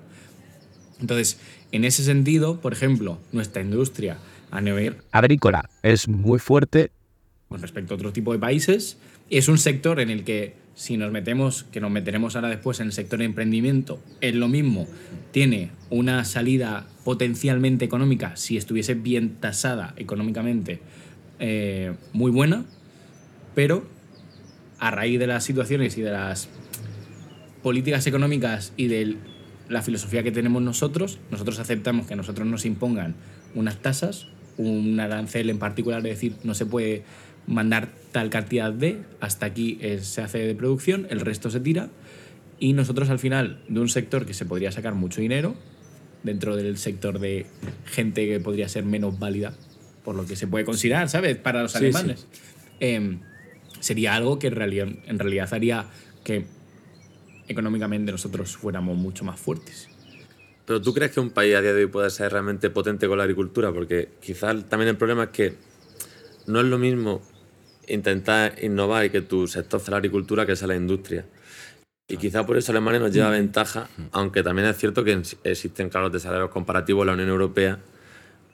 Entonces, en ese sentido, por ejemplo, nuestra industria a nivel Agrícola es muy fuerte. con respecto a otro tipo de países, es un sector en el que si nos metemos, que nos meteremos ahora después en el sector de emprendimiento, es lo mismo, tiene una salida potencialmente económica, si estuviese bien tasada económicamente, eh, muy buena, pero a raíz de las situaciones y de las políticas económicas y de la filosofía que tenemos nosotros, nosotros aceptamos que a nosotros nos impongan unas tasas, un arancel en particular, es decir, no se puede mandar tal cantidad de, hasta aquí eh, se hace de producción, el resto se tira, y nosotros al final, de un sector que se podría sacar mucho dinero, dentro del sector de gente que podría ser menos válida, por lo que se puede considerar, ¿sabes? Para los Sí, alemanes. Em, sería algo que en realidad, en realidad haría que económicamente nosotros fuéramos mucho más fuertes. Pero tú crees que un país a día de hoy puede ser realmente potente con la agricultura? Porque quizás también el problema es que no es lo mismo intentar innovar y que tu sector sea la agricultura que sea la industria. Y quizá por eso Alemania nos lleva ventaja, aunque también es cierto que existen claros desarrollos comparativos en la Unión Europea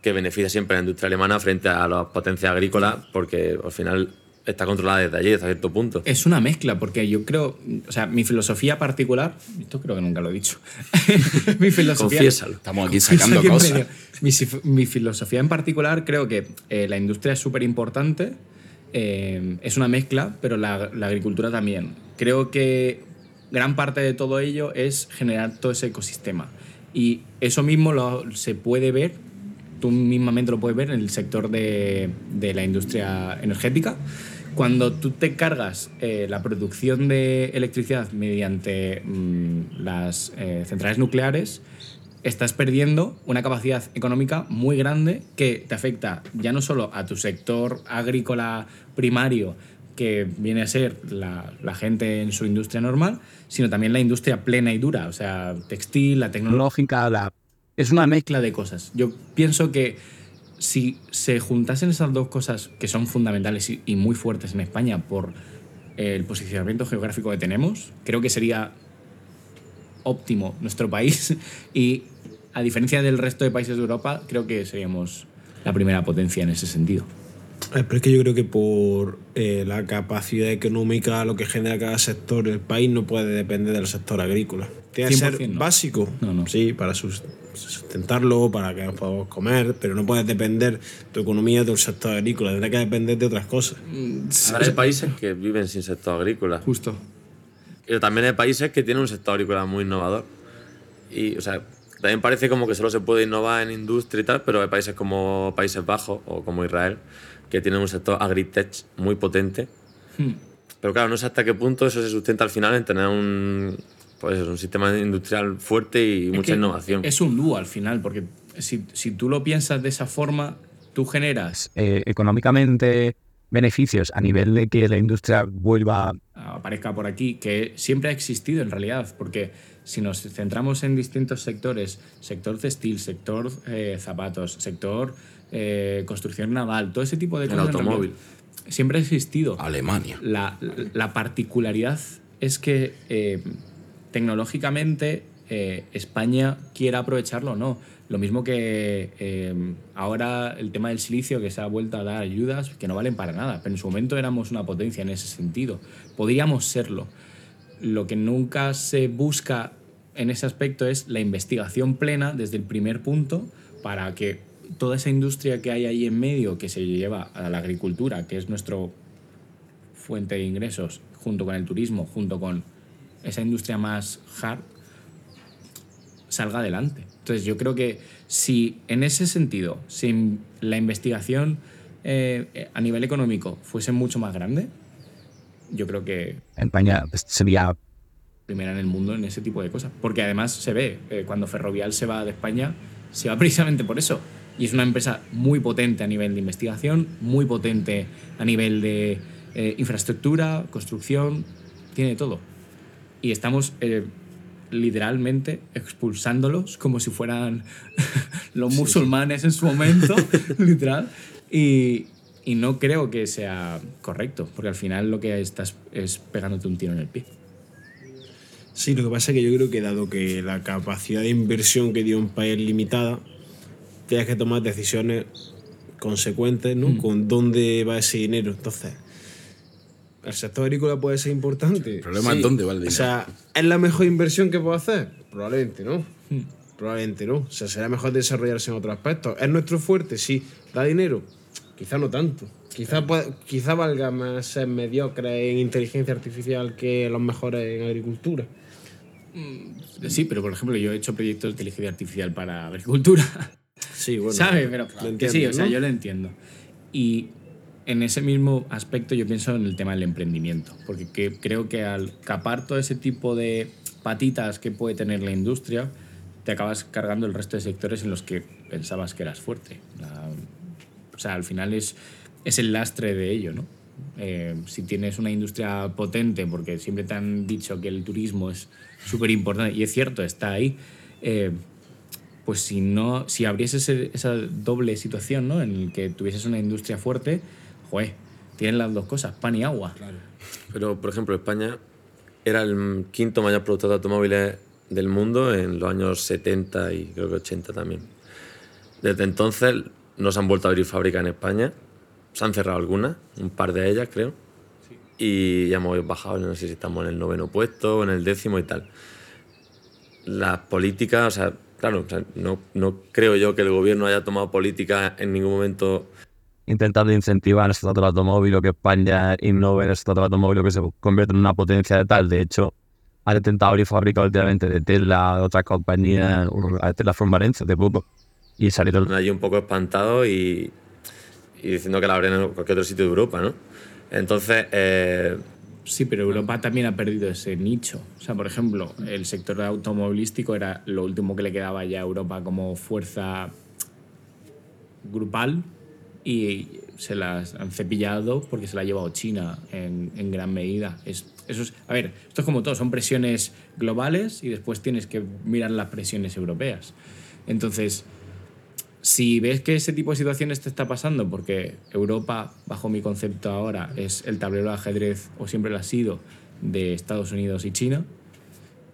que beneficia siempre a la industria alemana frente a las potencias agrícolas, porque al final está controlada desde allí, hasta cierto punto. Es una mezcla, porque yo creo, o sea, mi filosofía particular, esto creo que nunca lo he dicho, mi filosofía... Confiésalo. Estamos aquí sacando cosas. Mi, mi filosofía en particular creo que eh, la industria es súper importante, eh, es una mezcla, pero la, la agricultura también. Creo que gran parte de todo ello es generar todo ese ecosistema. Y eso mismo lo, se puede ver, tú mismamente lo puedes ver en el sector de, de la industria energética. Cuando tú te cargas eh, la producción de electricidad mediante mm, las eh, centrales nucleares, estás perdiendo una capacidad económica muy grande que te afecta ya no solo a tu sector agrícola primario, que viene a ser la, la gente en su industria normal, sino también la industria plena y dura, o sea, textil, la tecnología Lógica, la... es una mezcla de cosas. Yo pienso que si se juntasen esas dos cosas que son fundamentales y, muy fuertes en España por el posicionamiento geográfico que tenemos, creo que sería óptimo nuestro país y a diferencia del resto de países de Europa, creo que seríamos la primera potencia en ese sentido. Eh, Pero es que yo creo que por eh, la capacidad económica, lo que genera cada sector, el país no puede depender del sector agrícola. Tiene que ser 100% no. básico, No, no. sí, para sus- sustentarlo, para que nos podamos comer, pero no puedes depender tu economía del sector agrícola, tendrá que depender de otras cosas. Ahora hay países que viven sin sector agrícola. Justo. Pero también hay países que tienen un sector agrícola muy innovador. Y, o sea, también parece como que solo se puede innovar en industria y tal, pero hay países como Países Bajos o como Israel que tienen un sector agritech muy potente. Hmm. Pero claro, no sé hasta qué punto eso se sustenta al final en tener un, pues, un sistema industrial fuerte y Es mucha innovación. Es un dúo al final, porque si, si tú lo piensas de esa forma, tú generas, eh, económicamente beneficios a nivel de que la industria vuelva aparezca por aquí, que siempre ha existido en realidad, porque si nos centramos en distintos sectores, sector textil, sector eh, zapatos, sector eh, construcción naval, todo ese tipo de El cosas. en automóvil. realidad, Siempre ha existido. Alemania. La, la particularidad es que eh, tecnológicamente eh, España quiera aprovecharlo o no. Lo mismo que eh, ahora el tema del silicio que se ha vuelto a dar ayudas que no valen para nada, pero en su momento éramos una potencia en ese sentido. Podríamos serlo. Lo que nunca se busca en ese aspecto es la investigación plena desde el primer punto para que toda esa industria que hay ahí en medio que se lleva a la agricultura, que es nuestro fuente de ingresos, junto con el turismo, junto con esa industria más hard, salga adelante. Entonces yo creo que si en ese sentido, si la investigación eh, a nivel económico fuese mucho más grande, yo creo que España sería primera en el mundo en ese tipo de cosas. Porque además se ve, eh, cuando Ferrovial se va de España, se va precisamente por eso. Y es una empresa muy potente a nivel de investigación, muy potente a nivel de eh, infraestructura, construcción, tiene todo. Y estamos eh, literalmente expulsándolos como si fueran los musulmanes en su momento, literal. Y, y no creo que sea correcto, porque al final lo que estás es pegándote un tiro en el pie. Sí, lo que pasa es que yo creo que dado que la capacidad de inversión que dio un país es limitada, tienes que tomar decisiones consecuentes, ¿no? Con dónde va ese dinero. Entonces, ¿el sector agrícola puede ser importante? El problema es dónde va el dinero. O sea, ¿es la mejor inversión que puedo hacer? Probablemente no. Probablemente no. O sea, será mejor desarrollarse en otros aspectos. ¿Es nuestro fuerte? Sí. ¿Da dinero? Quizá no tanto. Quizá, puede- quizá valga más ser mediocre en inteligencia artificial que los mejores en agricultura. Sí, pero por ejemplo, yo he hecho proyectos de inteligencia artificial para agricultura. Sí, bueno. ¿Sabes? Pero lo que sí, entiendo, o sea, ¿no? yo lo entiendo. Y en ese mismo aspecto yo pienso en el tema del emprendimiento, porque que- creo que al capar todo ese tipo de patitas que puede tener la industria, te acabas cargando el resto de sectores en los que pensabas que eras fuerte. La- o sea, al final es, es el lastre de ello, ¿no? Eh, si tienes una industria potente, porque siempre te han dicho que el turismo es súper importante, y es cierto, está ahí, eh, pues si no, si abriese ese- esa doble situación, ¿no? En el que tuvieses una industria fuerte, joder, tienen las dos cosas, pan y agua. Pero, por ejemplo, España era el quinto mayor productor de automóviles del mundo en los años 70 y creo que 80 también. Desde entonces no se han vuelto a abrir fábricas en España. Se han cerrado algunas, un par de ellas creo. Y ya hemos bajado, no sé si estamos en el noveno puesto o en el décimo y tal. Las políticas, o sea, claro, o sea, no, no creo yo que el gobierno haya tomado políticas en ningún momento intentando incentivar el sector del automóvil o que España innove en el sector del automóvil o que se convierta en una potencia de tal. De hecho, han intentado abrir fábricas últimamente de Tesla, de otras compañías, a Tesla en Valencia de poco, y salieron allí un poco espantado y, y diciendo que la abren en cualquier otro sitio de Europa, ¿no? Entonces, eh, Sí, pero Europa también ha perdido ese nicho. O sea, por ejemplo, el sector automovilístico era lo último que le quedaba ya a Europa como fuerza grupal y se las han cepillado porque se la ha llevado China en, en gran medida. Es, eso es, a ver, esto es como todo, son presiones globales y después tienes que mirar las presiones europeas. Entonces, si ves que ese tipo de situaciones te está pasando, porque Europa, bajo mi concepto ahora, es el tablero de ajedrez, o siempre lo ha sido, de Estados Unidos y China,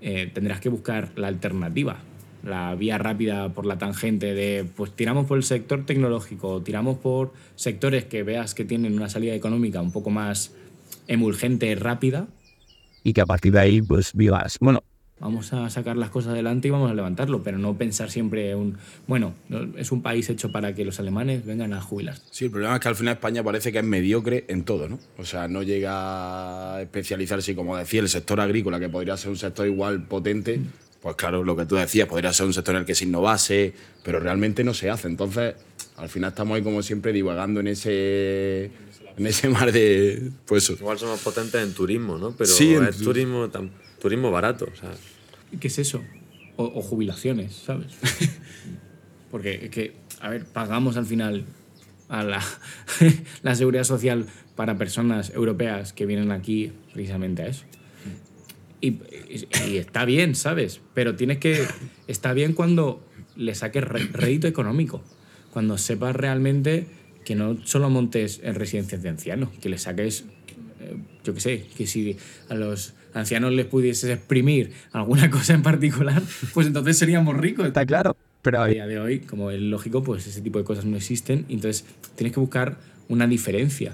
eh, tendrás que buscar la alternativa, la vía rápida por la tangente de, pues tiramos por el sector tecnológico, tiramos por sectores que veas que tienen una salida económica un poco más emulgente, rápida, y que a partir de ahí pues vivas. Bueno, vamos a sacar las cosas adelante y vamos a levantarlo, pero no pensar siempre un, bueno, no- es un país hecho para que los alemanes vengan a jubilar. Sí, el problema es que al final España parece que es mediocre en todo, ¿no? O sea, no llega a especializarse, y como decía, el sector agrícola, que podría ser un sector igual potente, pues claro, lo que tú decías, podría ser un sector en el que se innovase, pero realmente no se hace. Entonces, al final estamos ahí como siempre divagando en ese, en ese mar de... Pues. Igual somos potentes en turismo, ¿no? Pero Sí, en es tu- turismo, turismo barato. O sea, ¿Qué es eso? O, o jubilaciones, ¿sabes? Porque es que, a ver, pagamos al final a la, la seguridad social para personas europeas que vienen aquí precisamente a eso. Y, y está bien, ¿sabes? Pero tienes que. Está bien cuando le saques rédito económico. Cuando sepas realmente que no solo montes en residencias de ancianos, que le saques eh, yo qué sé, que si a los ancianos les pudieses exprimir alguna cosa en particular, pues entonces seríamos ricos. Está claro. Pero A día de hoy, como es lógico, pues ese tipo de cosas no existen. y Entonces tienes que buscar una diferencia.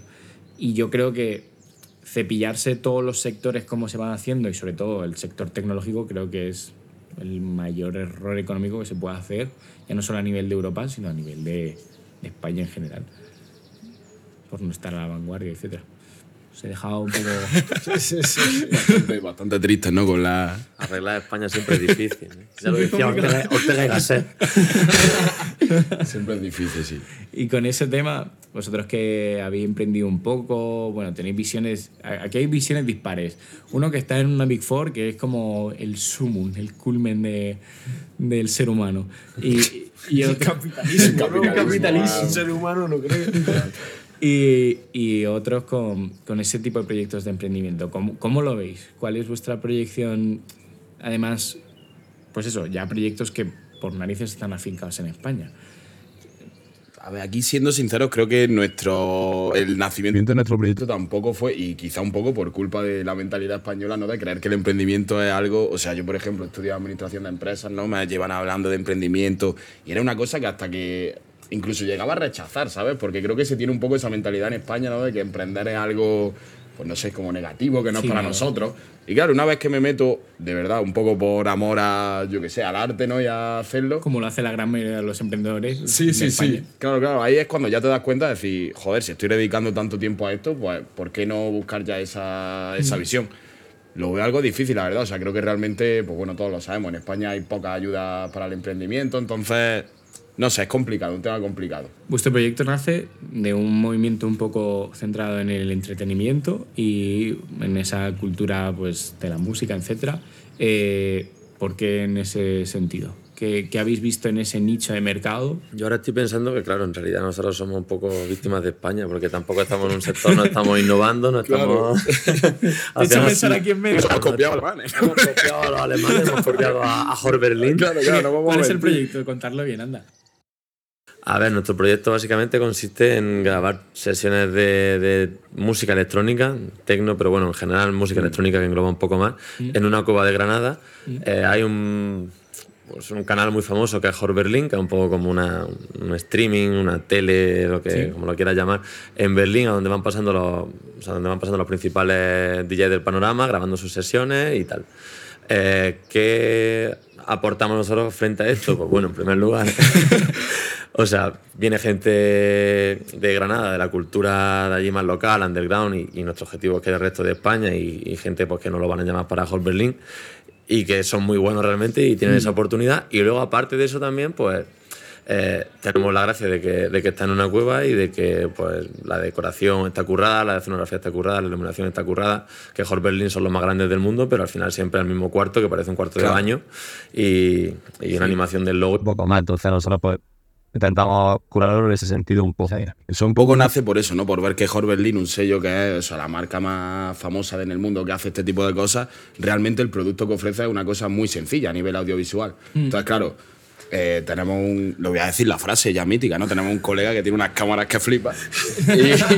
Y yo creo que cepillarse todos los sectores como se van haciendo y sobre todo el sector tecnológico creo que es el mayor error económico que se puede hacer, ya no solo a nivel de Europa, sino a nivel de, España en general, por no estar a la vanguardia, etc. Os he dejado un poco... Bastante, bastante tristes, ¿no? Con la... arreglar España siempre es difícil. ¿eh? Ya lo decía Ortega, Ortega y Gasset. Siempre es difícil, sí. Y con ese tema, vosotros que habéis emprendido un poco, bueno, tenéis visiones, aquí hay visiones dispares. Uno que está en una Big Four, que es como el sumum, el culmen de, del ser humano. Y, y otro- capitalismo, ¿no? capitalismo, capitalismo. ah. Un ser humano no creo. y, y otros con, con ese tipo de proyectos de emprendimiento. ¿Cómo, ¿Cómo lo veis? ¿Cuál es vuestra proyección? Además, pues eso, ya proyectos que por narices están afincados en España. A ver, aquí siendo sinceros, creo que nuestro el nacimiento de nuestro proyecto tampoco fue, y quizá un poco por culpa de la mentalidad española, ¿no? De creer que el emprendimiento es algo. O sea, yo, por ejemplo, estudié administración de empresas, ¿no? Me llevan hablando de emprendimiento, y era una cosa que hasta que incluso llegaba a rechazar, ¿sabes? Porque creo que se tiene un poco esa mentalidad en España, ¿no? De que emprender es algo, pues no sé, como negativo, que no Sí, es para ¿no? nosotros. Y claro, una vez que me meto, de verdad, un poco por amor a, yo que sé, al arte, ¿no? Y a hacerlo. Como lo hace la gran mayoría de los emprendedores. Sí, de sí, España. sí. Claro, claro. Ahí es cuando ya te das cuenta de decir, joder, si estoy dedicando tanto tiempo a esto, pues ¿por qué no buscar ya esa, esa visión? Lo veo algo difícil, la verdad. O sea, creo que realmente, pues bueno, todos lo sabemos. En España hay poca ayuda para el emprendimiento, entonces, no sé, es complicado, un tema complicado. Vuestro proyecto nace de un movimiento un poco centrado en el entretenimiento y en esa cultura pues, de la música, etc. Eh, ¿Por qué en ese sentido? ¿Qué, qué habéis visto en ese nicho de mercado? Yo ahora estoy pensando que, claro, en realidad nosotros somos un poco víctimas de España, porque tampoco estamos en un sector, no estamos innovando, no estamos. Hecho pensar aquí en medio. Hemos copiado alemanes. Hemos copiado a los alemanes, hemos copiado a, a Jorge Berlín. Claro, claro, no vamos ¿Cuál a es el proyecto? Contarlo bien, anda. A ver, nuestro proyecto básicamente consiste en grabar sesiones de, de música electrónica, tecno, pero bueno, en general música electrónica que engloba un poco más, en una cueva de Granada. Eh, hay un, pues, un canal muy famoso que es Hot Berlin, que es un poco como una, un streaming, una tele, lo que, Sí. como lo quieras llamar, en Berlín, a donde van pasando los, o sea, donde van pasando los principales DJs del panorama, grabando sus sesiones y tal. Eh, ¿Qué aportamos nosotros frente a esto? Pues bueno, en primer lugar, o sea, viene gente de Granada, de la cultura de allí más local, underground, y, y nuestro objetivo es que el resto de España y, y gente pues, que no lo van a llamar para Hot Berlin y que son muy buenos realmente y tienen esa oportunidad. Y luego, aparte de eso también, pues eh, tenemos la gracia de que, de que está en una cueva y de que pues, la decoración está currada, la escenografía está currada, la iluminación está currada, que Hot Berlin son los más grandes del mundo, pero al final siempre el mismo cuarto, que parece un cuarto Claro. de baño, y, y una animación del logo. un poco más, entonces nosotros pues intentamos curarlo en ese sentido un poco. Eso un poco nace por eso, ¿no? Por ver que Hot Berlin, un sello que es o sea, la marca más famosa en el mundo que hace este tipo de cosas, realmente el producto que ofrece es una cosa muy sencilla a nivel audiovisual. Entonces, claro, eh, tenemos un. Lo voy a decir la frase ya mítica, ¿no? Tenemos un colega que tiene unas cámaras que flipa.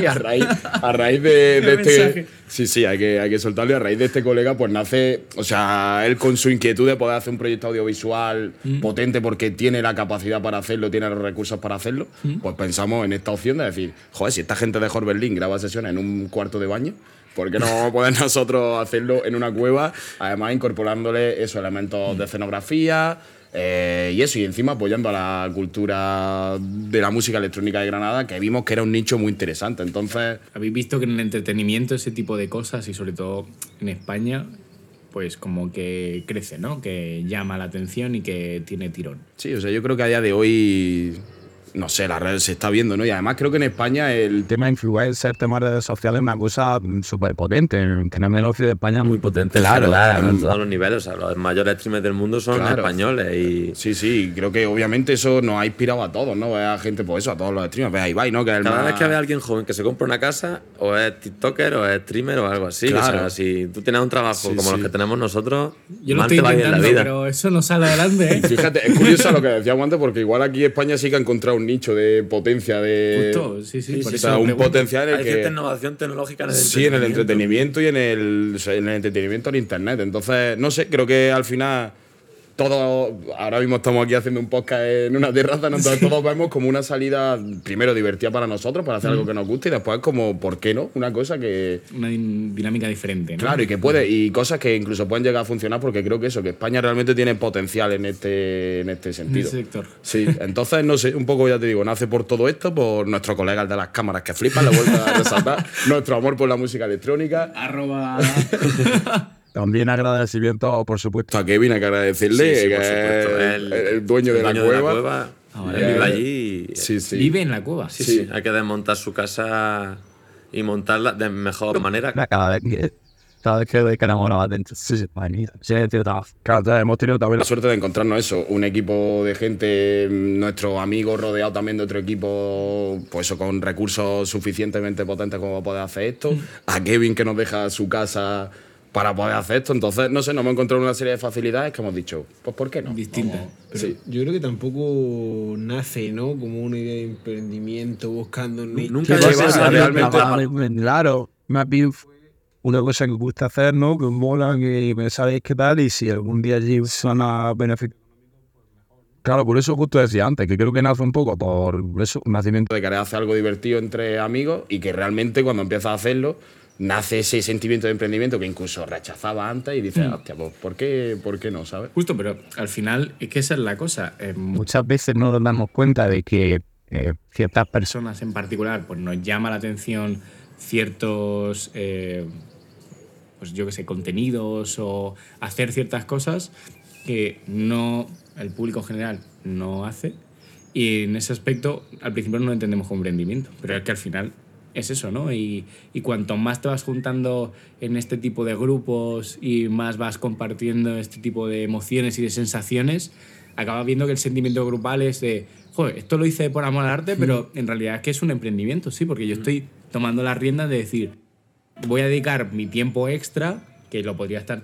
Y a raíz, a raíz de, de este. Sí, sí, hay que, hay que soltarlo. Y a raíz de este colega, pues nace. O sea, él con su inquietud de poder hacer un proyecto audiovisual potente porque tiene la capacidad para hacerlo, tiene los recursos para hacerlo, pues pensamos en esta opción de decir, joder, si esta gente de Hot Berlin graba sesiones en un cuarto de baño. ¿Por qué no vamos a poder nosotros hacerlo en una cueva? Además, incorporándole esos elementos de escenografía, eh, y eso, y encima apoyando a la cultura de la música electrónica de Granada, que vimos que era un nicho muy interesante. Entonces, Habéis visto que en el entretenimiento ese tipo de cosas y sobre todo en España pues como que crece, ¿no? Que llama la atención y que tiene tirón. Sí, o sea, yo creo que a día de hoy, no sé, la red se está viendo, ¿no? Y además creo que en España el El tema influencer, tema de redes sociales, es una cosa súper potente. Tener negocio de España es muy potente. Claro, la claro, en todos los niveles. O sea, los mayores streamers del mundo son Claro. españoles y Sí, sí, creo que obviamente eso nos ha inspirado a todos, ¿no? A gente, pues eso, a todos los streamers. Ve a Ibai, ¿no? Que es el cada más- vez que ve a alguien joven que se compra una casa, o es TikToker o es streamer o algo así. O Claro. sea, si tú tienes un trabajo Sí, como sí. los que tenemos nosotros, Yo estoy te va la vida. pero eso no sale adelante, ¿eh? Fíjate, es curioso lo que decíamos antes, porque igual aquí España sí que ha encontrado un nicho de potencia de. Justo, sí, sí, por o eso sea, lo un pregunto. potencial en Hay el que. cierta innovación tecnológica en el Sí, en el entretenimiento y en el, o sea, en el entretenimiento en internet. Entonces, no sé, creo que al final todos, ahora mismo estamos aquí haciendo un podcast en una terraza, entonces todos vemos como una salida, primero divertida para nosotros, para hacer algo que nos guste y después como, ¿por qué no? Una cosa que, Una din- dinámica diferente, ¿no? Claro, y que puede, y cosas que incluso pueden llegar a funcionar porque creo que eso, que España realmente tiene potencial en este, en este En sentido. ese sector. Sí, entonces no sé, un poco ya te digo, nace por todo esto, por nuestros colegas de las cámaras que flipan, le vuelvo a resaltar, nuestro amor por la música electrónica. Arroba. También agradecimiento, por supuesto, A Kevin hay que agradecerle, Sí, sí, que supuesto. es El, el, dueño, de, la dueño cueva. Ah, vale. Él vive allí y Sí, sí. Vive en la cueva. sí, sí, hay que desmontar su casa y montarla de mejor manera. cada vez que, cada vez que dentro. Sí, sí, manita. Sí, tío, está- Claro, hemos tenido también La suerte de encontrarnos eso, un equipo de gente, mm, nuestros amigos rodeados también de otro equipo, pues eso, con recursos suficientemente potentes como para poder hacer esto. A Kevin que nos deja su casa para poder hacer esto. Entonces, no sé, nos hemos encontrado una serie de facilidades que hemos dicho, pues ¿por qué no? Distinta. Pero Sí. Yo creo que tampoco nace, ¿no? Como una idea de emprendimiento buscando. Nunca sí, a realmente- Claro, más bien fue una cosa que gusta hacer, ¿no? Que mola, que me sabéis qué tal, y si algún día allí son a beneficio. Claro, por eso justo decía antes, que creo que nace un poco por eso, un nacimiento de querer hacer algo divertido entre amigos y que realmente cuando empiezas a hacerlo nace ese sentimiento de emprendimiento que incluso rechazaba antes y dices, hostia, pues ¿por qué, ¿por qué no? ¿Sabes? Justo, pero al final es que esa es la cosa. Eh, muchas veces no nos damos cuenta de que eh, ciertas personas en particular, pues nos llama la atención ciertos, eh, pues yo qué sé, contenidos o hacer ciertas cosas que no el público en general no hace. Y en ese aspecto, al principio no lo entendemos como emprendimiento, pero es que al final es eso, ¿no? Y, y cuanto más te vas juntando en este tipo de grupos y más vas compartiendo este tipo de emociones y de sensaciones, acabas viendo que el sentimiento grupal es de, joder, esto lo hice por amor al arte, pero en realidad es que es un emprendimiento, sí, porque yo estoy tomando las riendas de decir, voy a dedicar mi tiempo extra, que lo podría estar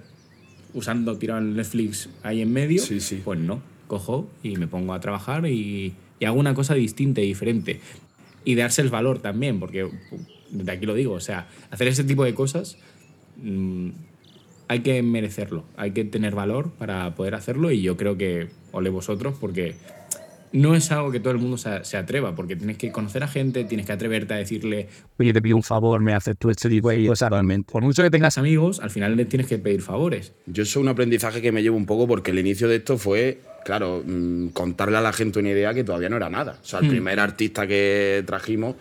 usando tirado en Netflix ahí en medio, Sí, sí. pues no, cojo y me pongo a trabajar y, y hago una cosa distinta y diferente. Y darse el valor también, porque de aquí lo digo, o sea, hacer ese tipo de cosas mm, hay que merecerlo, hay que tener valor para poder hacerlo y yo creo que ole vosotros porque no es algo que todo el mundo se, se atreva, porque tienes que conocer a gente, tienes que atreverte a decirle, oye, te pido un favor, me haces tú este tipo de cosas realmente. Por mucho que tengas amigos, al final le tienes que pedir favores. Yo es un aprendizaje que me llevo un poco porque el inicio de esto fue, claro, mm, contarle a la gente una idea que todavía no era nada. O sea, el primer artista que trajimos,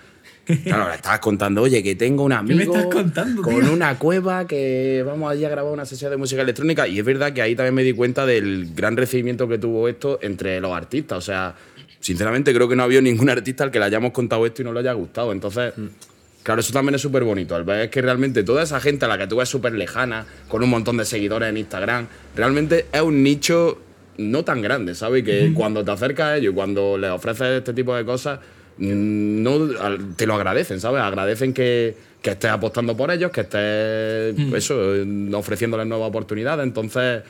claro, le estabas contando, oye, que tengo un me amigo estás contando, con tío? una cueva que vamos allí a grabar una sesión de música electrónica. Y es verdad que ahí también me di cuenta del gran recibimiento que tuvo esto entre los artistas. O sea, sinceramente creo que no ha habido ningún artista al que le hayamos contado esto y no le haya gustado. Entonces... Claro, eso también es súper bonito. Al ver que realmente toda esa gente a la que tú ves súper lejana, con un montón de seguidores en Instagram, realmente es un nicho no tan grande, ¿sabes? Y que cuando te acercas a ellos, cuando les ofreces este tipo de cosas, mm, no, al- te lo agradecen, ¿sabes? Agradecen que, que estés apostando por ellos, que estés eso, eh, ofreciéndoles nuevas oportunidades. Entonces,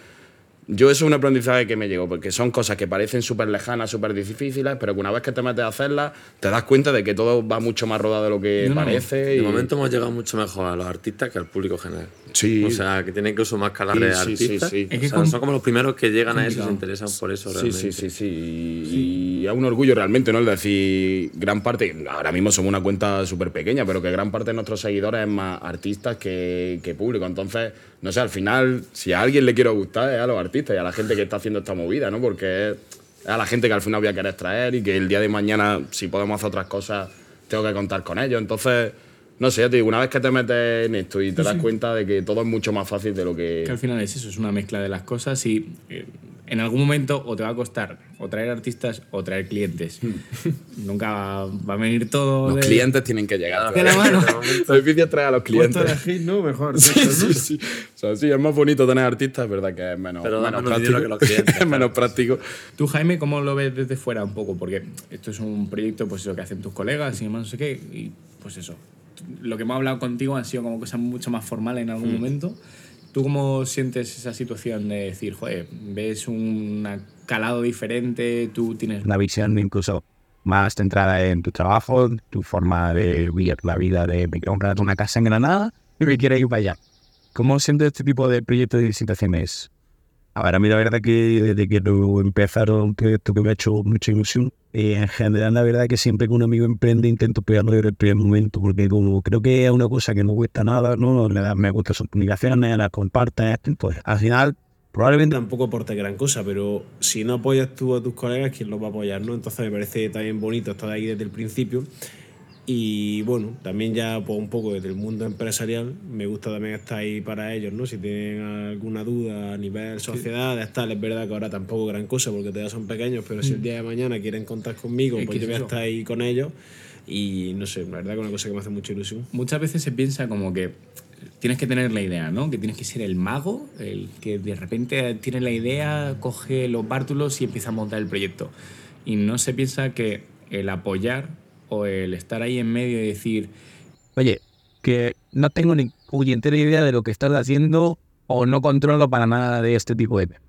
yo eso es un aprendizaje que me llegó, porque son cosas que parecen súper lejanas, súper difíciles, pero que una vez que te metes a hacerlas, te das cuenta de que todo va mucho más rodado de lo que No, no. parece. De y- momento hemos llegado mucho mejor a los artistas que al público general. Sí. O sea, que tienen incluso más calable Sí, sí, sí, artistas. sí. Es que O sea, son como los primeros que llegan a eso y se interesan por eso Sí, realmente. sí, sí, sí. Y, y es un orgullo realmente, ¿no? El decir, gran parte, ahora mismo somos una cuenta súper pequeña, pero que gran parte de nuestros seguidores es más artistas que, que público. Entonces, no sé, al final, si a alguien le quiero gustar, es a los artistas y a la gente que está haciendo esta movida, ¿no? Porque es, a la gente que al final voy a querer traer y que el día de mañana, si podemos hacer otras cosas, tengo que contar con ellos. Entonces, no sé, te digo, una vez que te metes en esto y te das cuenta de que todo es mucho más fácil de lo que... Que al final es eso, es una mezcla de las cosas y eh, en algún momento o te va a costar o traer artistas o traer clientes. Nunca va a venir todo. Los de- clientes tienen que llegar. De la mano. Lo difícil traer a los Puesto clientes. de hit, ¿no? Mejor. Sí, sí, sí. O sea, sí, es más bonito tener artistas, es verdad que es menos, Pero menos práctico. que los clientes, es menos práctico. Tú, Jaime, ¿cómo lo ves desde fuera un poco? Porque esto es un proyecto, pues eso que hacen tus colegas y demás, no sé qué, y pues eso. Lo que hemos hablado contigo han sido como cosas mucho más formales en algún momento. ¿Tú cómo sientes esa situación de decir, joder, ves un calado diferente, tú tienes Una visión incluso más centrada en tu trabajo, tu forma de vivir la vida de comprar una casa en Granada y me quiero ir para allá. ¿Cómo sientes este tipo de proyectos y situaciones? A ver, a mí la verdad que desde que lo empezaron un proyecto que me ha hecho mucha ilusión, eh, en general la verdad que siempre que un amigo emprende intento pegarlo desde el primer momento, porque como creo que es una cosa que no cuesta nada, ¿no? Me gusta sus comunicaciones, las compartes, pues al final probablemente Tampoco aporte gran cosa, pero si no apoyas tú a tus colegas, ¿quién los va a apoyar? ¿no? Entonces me parece también bonito estar ahí desde el principio. Y bueno, también ya pues, un poco desde el mundo empresarial, me gusta también estar ahí para ellos, ¿no? Si tienen alguna duda a nivel sociedad, tal, es verdad que ahora tampoco gran cosa porque todavía son pequeños, pero si el día de mañana quieren contar conmigo, Es pues yo voy a estar ahí con ellos. Y no sé, la verdad que es una cosa que me hace mucha ilusión. muchas veces se piensa como que tienes que tener la idea, ¿no? Que tienes que ser el mago, el que de repente tiene la idea, coge los bártulos y empieza a montar el proyecto. Y no se piensa que el apoyar o el estar ahí en medio y decir, Oye, que no tengo ni puñetera idea de lo que estás haciendo o no controlo para nada de este tipo de temas.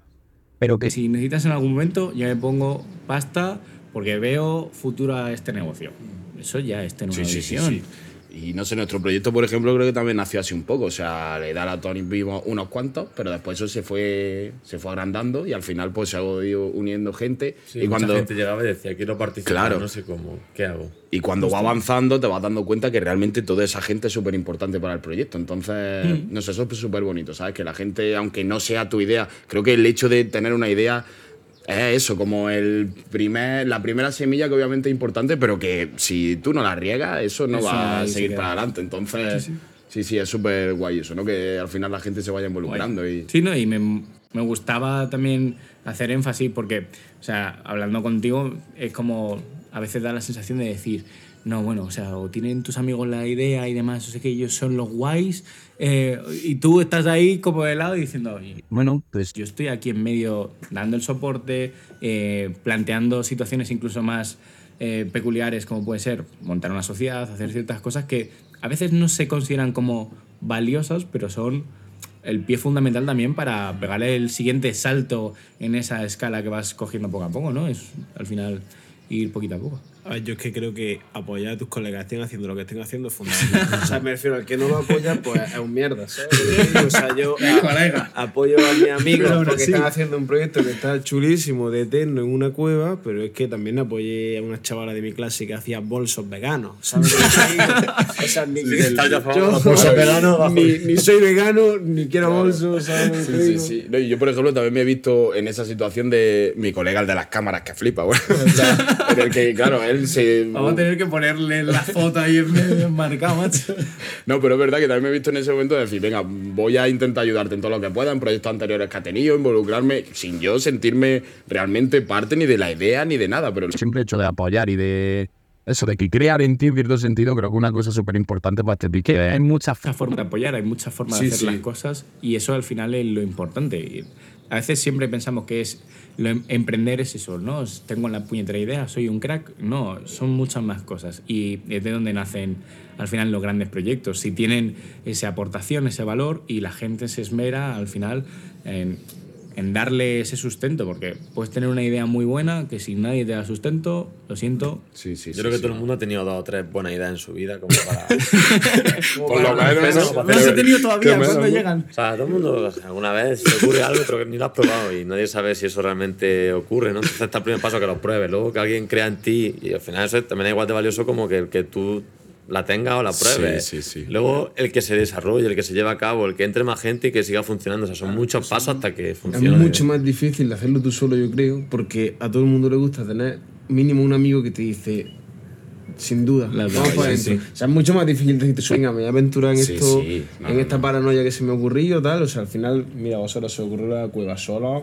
Pero que si necesitas en algún momento, yo me pongo pasta porque veo futuro a este negocio. Eso ya es tener Sí, una sí, sí, visión. sí. Y no sé, nuestro proyecto, por ejemplo, creo que también nació así un poco. O sea, le da a Tony vimos unos cuantos, pero después eso se fue, se fue agrandando y al final pues se ha ido uniendo gente. Sí, y mucha cuando, gente llegaba y decía, quiero participar, Claro. no sé cómo, ¿qué hago? y cuando va avanzando te vas dando cuenta que realmente toda esa gente es súper importante para el proyecto. Entonces, no sé, eso es súper bonito, ¿sabes? Que la gente, aunque no sea tu idea, creo que el hecho de tener una idea es eso, como el primer, la primera semilla que obviamente es importante, pero que si tú no la riegas, eso no Eso va a seguir para adelante. Entonces, sí, sí, es súper guay eso, ¿no? Que al final la gente se vaya involucrando. Y, Sí, no, y me, me gustaba también hacer énfasis porque, o sea, hablando contigo, es como a veces da la sensación de decir, no, bueno, o sea, o tienen tus amigos la idea y demás, o sea, que ellos son los guays, eh, y tú estás ahí como de lado diciendo, "Oye, bueno, pues yo estoy aquí en medio dando el soporte, eh, planteando situaciones incluso más eh, peculiares como puede ser montar una sociedad, hacer ciertas cosas que a veces no se consideran como valiosas, pero son el pie fundamental también para pegarle el siguiente salto en esa escala que vas cogiendo poco a poco, ¿no? Es al final ir poquito a poco. A ver, yo es que creo que apoyar a tus colegas estén haciendo lo que estén haciendo es fundamental. o sea, me refiero al que no lo apoya, pues es un mierda, ¿sabes? O sea, yo a- apoyo a mis amigos porque están haciendo un proyecto que está chulísimo, de eterno, en una cueva, pero es que también apoyé a una chavala de mi clase que hacía bolsos veganos, ¿sabes? o sea, ni, Sí, yo- bolsos veganos, ni, ni soy vegano, ni quiero bolsos, ¿sabes? Sí, sí, sí. No, y yo, por ejemplo, también me he visto en esa situación de mi colega, el de las cámaras, que flipa, bueno. O sea, en el que, claro, él se. Vamos a tener que ponerle la foto ahí en medio marcado, macho. No, pero es verdad que también me he visto en ese momento de decir, venga, voy a intentar ayudarte en todo lo que pueda, en proyectos anteriores que ha tenido, involucrarme, sin yo sentirme realmente parte ni de la idea ni de nada, pero el simple hecho de apoyar y de eso, de que crear en ti cierto sentido, creo que una cosa súper importante para este pique. Hay muchas muchas formas de apoyar, hay muchas formas Sí, de hacer sí. las cosas y eso al final es lo importante. A veces siempre pensamos que es lo em- emprender es eso, ¿no? Tengo la puñetera idea, soy un crack. No, son muchas más cosas y es de donde nacen al final los grandes proyectos. Si tienen esa aportación, ese valor y la gente se esmera al final en, en darle ese sustento, porque puedes tener una idea muy buena que si nadie te da sustento, lo siento, sí, sí, Yo sí, creo que sí. todo el mundo ha tenido dos o tres buenas ideas en su vida como para... Por lo menos, No, no los he tenido todavía, ¿cuándo llegan? O sea, todo el mundo alguna vez se ocurre algo, pero que ni lo has probado y nadie sabe si eso realmente ocurre, ¿no? Entonces está el primer paso que lo pruebes, luego que alguien crea en ti y al final eso también es igual de valioso como que el que tú la tengas o la pruebes. Sí, sí, sí. Luego el que se desarrolle, el que se lleve a cabo, el que entre más gente y que siga funcionando. O sea, son muchos pasos hasta que Es funcione. mucho más difícil de hacerlo tú solo, yo creo, porque a todo el mundo le gusta tener mínimo un amigo que te dice, sin duda. Las Vamos para sí, adentro. O sea, es mucho más difícil decirte, venga, me voy a aventurar en Sí, esto, sí. No, en no, esta paranoia que se me ocurrió, tal. O sea, al final, mira, vosotros se ocurrió la cueva sola.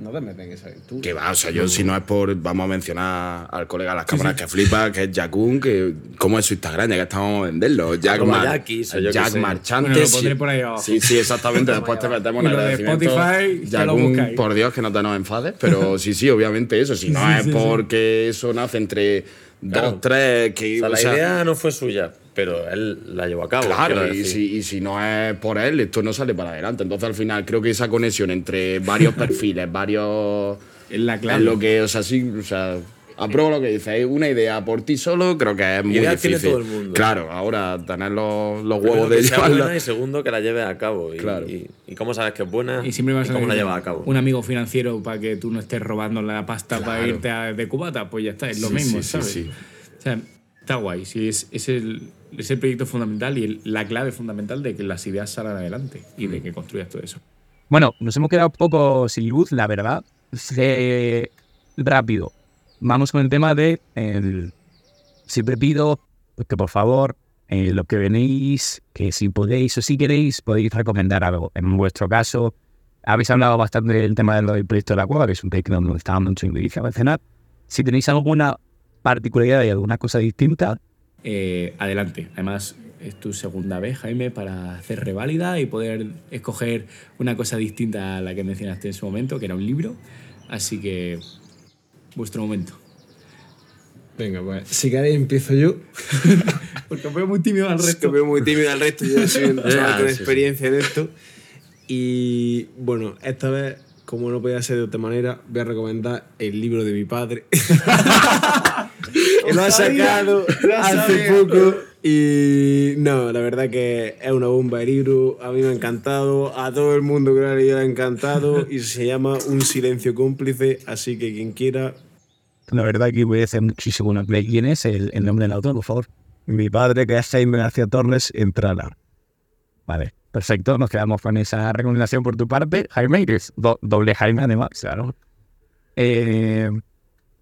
No te metes en esa aventura. Que va, o sea, yo si no es por, vamos a mencionar al colega de las cámaras que flipa, que es Jakun, que cómo es su Instagram, ya que estamos a venderlo. Jack, Como Mar- qué Jack. Marchante. Bueno, lo sí. pondré por ahí abajo. Sí, sí, exactamente. Después te metemos en agradecimiento. Spotify, Jakun, por Dios, que no te nos enfades, pero sí, sí, obviamente eso. Si no Sí, es porque eso nace entre Claro. dos, tres, que. O sea, o la sea, idea no fue suya, pero él la llevó a cabo. Claro, y si, y si no es por él, esto no sale para adelante. Entonces, al final, creo que esa conexión entre varios perfiles, varios. Es la Es clave. lo que, o sea, sí, o sea, apruebo lo que dices. Una idea por ti solo, creo que es muy tiene difícil. todo el mundo. Claro, ahora tener los, huevos de sea llevarla. buena y segundo que la lleves a cabo. Y, Claro. y, y cómo sabes que es buena Y siempre vas a cómo la necesitar llevas a cabo. Un amigo financiero para que tú no estés robando la pasta para irte a- de cubata, pues ya está, es lo Sí, mismo, sí, sí, ¿sabes? sí. O sea, está guay. Sí, es, es, el, es el proyecto fundamental y el- la clave fundamental de que las ideas salgan adelante y Mm. de que construyas todo eso. Bueno, nos hemos quedado un poco sin luz, la verdad. Eh, rápido. Vamos con el tema de. el- siempre pido que por favor, eh, lo que venís, que si podéis o si queréis, podéis recomendar algo. En vuestro caso, habéis hablado bastante del tema del, proyecto de la cueva, que es un proyecto donde estaba mucho en a mencionar. Si tenéis alguna particularidad y alguna cosa distinta, Eh, adelante. Además, es tu segunda vez, Jaime, para hacer reválida y poder escoger una cosa distinta a la que mencionaste en su momento, que era un libro. Así que, vuestro momento. Venga, pues si queréis empiezo yo. Porque veo muy tímido al Es que veo muy tímido al resto, yo soy un chaval con experiencia en esto. Y bueno, esta vez, como no podía ser de otra manera, voy a recomendar el libro de mi padre. que lo ha sacado hace poco. Y no, la verdad que es una bomba de libro. A mí me ha encantado. A todo el mundo que ha leído le ha encantado. Y se llama Un silencio cómplice. Así que quien quiera, la verdad que voy a hacer muchísimo una play. ¿Quién es el, nombre del autor, por favor? Mi padre, que es Jaime García Torres, entrala. Vale, perfecto. Nos quedamos con esa recomendación por tu parte. Jaime, que doble Jaime, además, claro. Eh,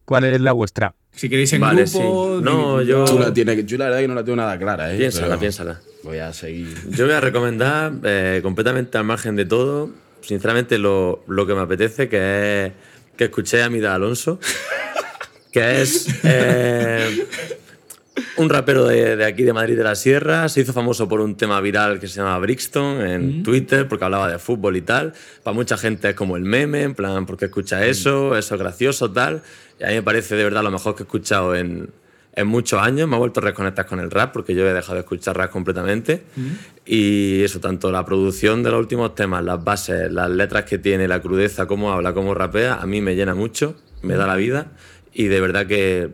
¿Cuál es la vuestra? Si queréis en Vale, grupo... sí. No, yo- Tú la tienes, yo la verdad que no la tengo nada clara, ¿eh? Piénsala, Pero piénsala. Voy a seguir. Yo voy a recomendar, eh, completamente al margen de todo, sinceramente lo, lo que me apetece, que es que escuché a Mida Alonso, que es eh, un rapero de, de aquí de Madrid de la Sierra, se hizo famoso por un tema viral que se llama Brixton en Twitter, porque hablaba de fútbol y tal. Para mucha gente es como el meme, en plan, porque escucha eso, eso es gracioso, tal. Y a mí me parece de verdad lo mejor que he escuchado en, en muchos años. Me ha vuelto a reconectar con el rap, porque yo he dejado de escuchar rap completamente. Y eso, tanto la producción de los últimos temas, las bases, las letras que tiene, la crudeza, cómo habla, cómo rapea, a mí me llena mucho, me da la vida. Y de verdad que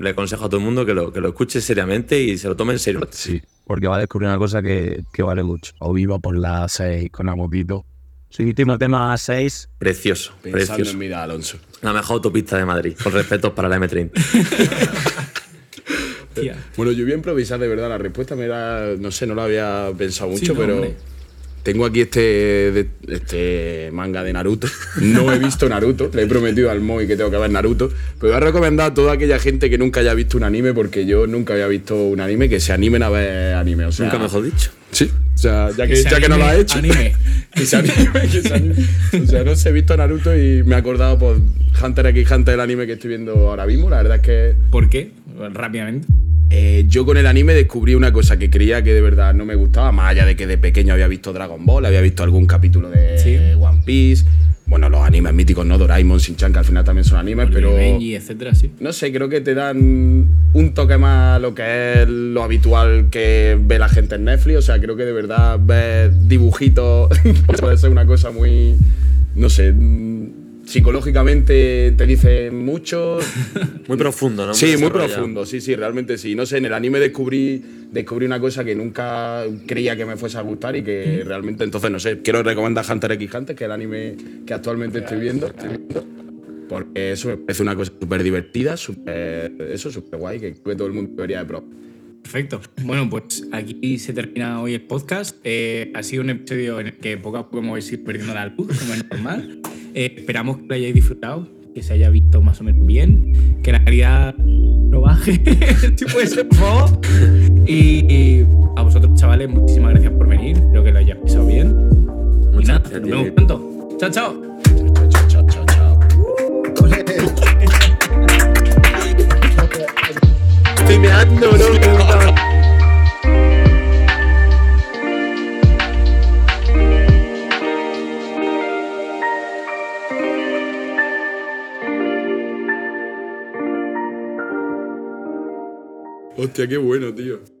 le aconsejo a todo el mundo que lo, que lo escuche seriamente y se lo tome en serio. Sí, porque va a descubrir una cosa que, que vale mucho. O viva por la 6 con Agopito. Si último tema 6, Precioso, Pensando precioso. en Mira Alonso. La mejor autopista de Madrid, con respeto para la M30. Tía. Bueno, yo voy a improvisar de verdad. La respuesta me da. No sé, no la había pensado mucho, no, pero. hombre. Tengo aquí este, este manga de Naruto. No he visto Naruto, le he prometido al Moy que tengo que ver Naruto. Pero voy a recomendar a toda aquella gente que nunca haya visto un anime, porque yo nunca había visto un anime, que se animen a ver anime. O sea, Nunca mejor dicho. Sí, o sea, ya que, se ya que no lo ha hecho. anime. que se anime, que se anime. O sea, no sé, he visto Naruto y me he acordado por Hunter x Hunter, el anime que estoy viendo ahora mismo. La verdad es que ¿Por qué? Rápidamente. Eh, yo con el anime descubrí una cosa que creía que de verdad no me gustaba, más allá de que de pequeño había visto Dragon Ball, había visto algún capítulo de Sí. One Piece, bueno, los animes míticos, ¿no? Doraemon, Shin-Chan, que al final también son animes, pero... Benji, etcétera, sí. No sé, creo que te dan un toque más a lo que es lo habitual que ve la gente en Netflix. O sea, creo que de verdad ver dibujitos puede ser una cosa muy, no sé, psicológicamente te dice mucho. Muy profundo, ¿no? Sí, muy profundo, sí, sí, realmente sí. No sé, en el anime descubrí, descubrí una cosa que nunca creía que me fuese a gustar y que realmente, entonces, no sé, quiero recomendar Hunter x Hunter, que es el anime que actualmente estoy viendo. Porque eso me parece una cosa súper divertida, súper, eso, súper guay, que creo que todo el mundo debería de probar. Perfecto. Bueno, pues aquí se termina hoy el podcast. Eh, ha sido un episodio en el que poco a poco hemos ido perdiendo la luz, como es normal. Eh, esperamos que lo hayáis disfrutado, que se haya visto más o menos bien, que la calidad no baje, si puede ser, por favor. Y, y a vosotros, chavales, muchísimas gracias por venir. Espero que lo hayáis pasado bien. y Muchas nada, gracias, nos vemos pronto. Chao, chao. Chao, chao, chao, chao. Estoy meando, ¿no? Hostia, qué bueno, tío.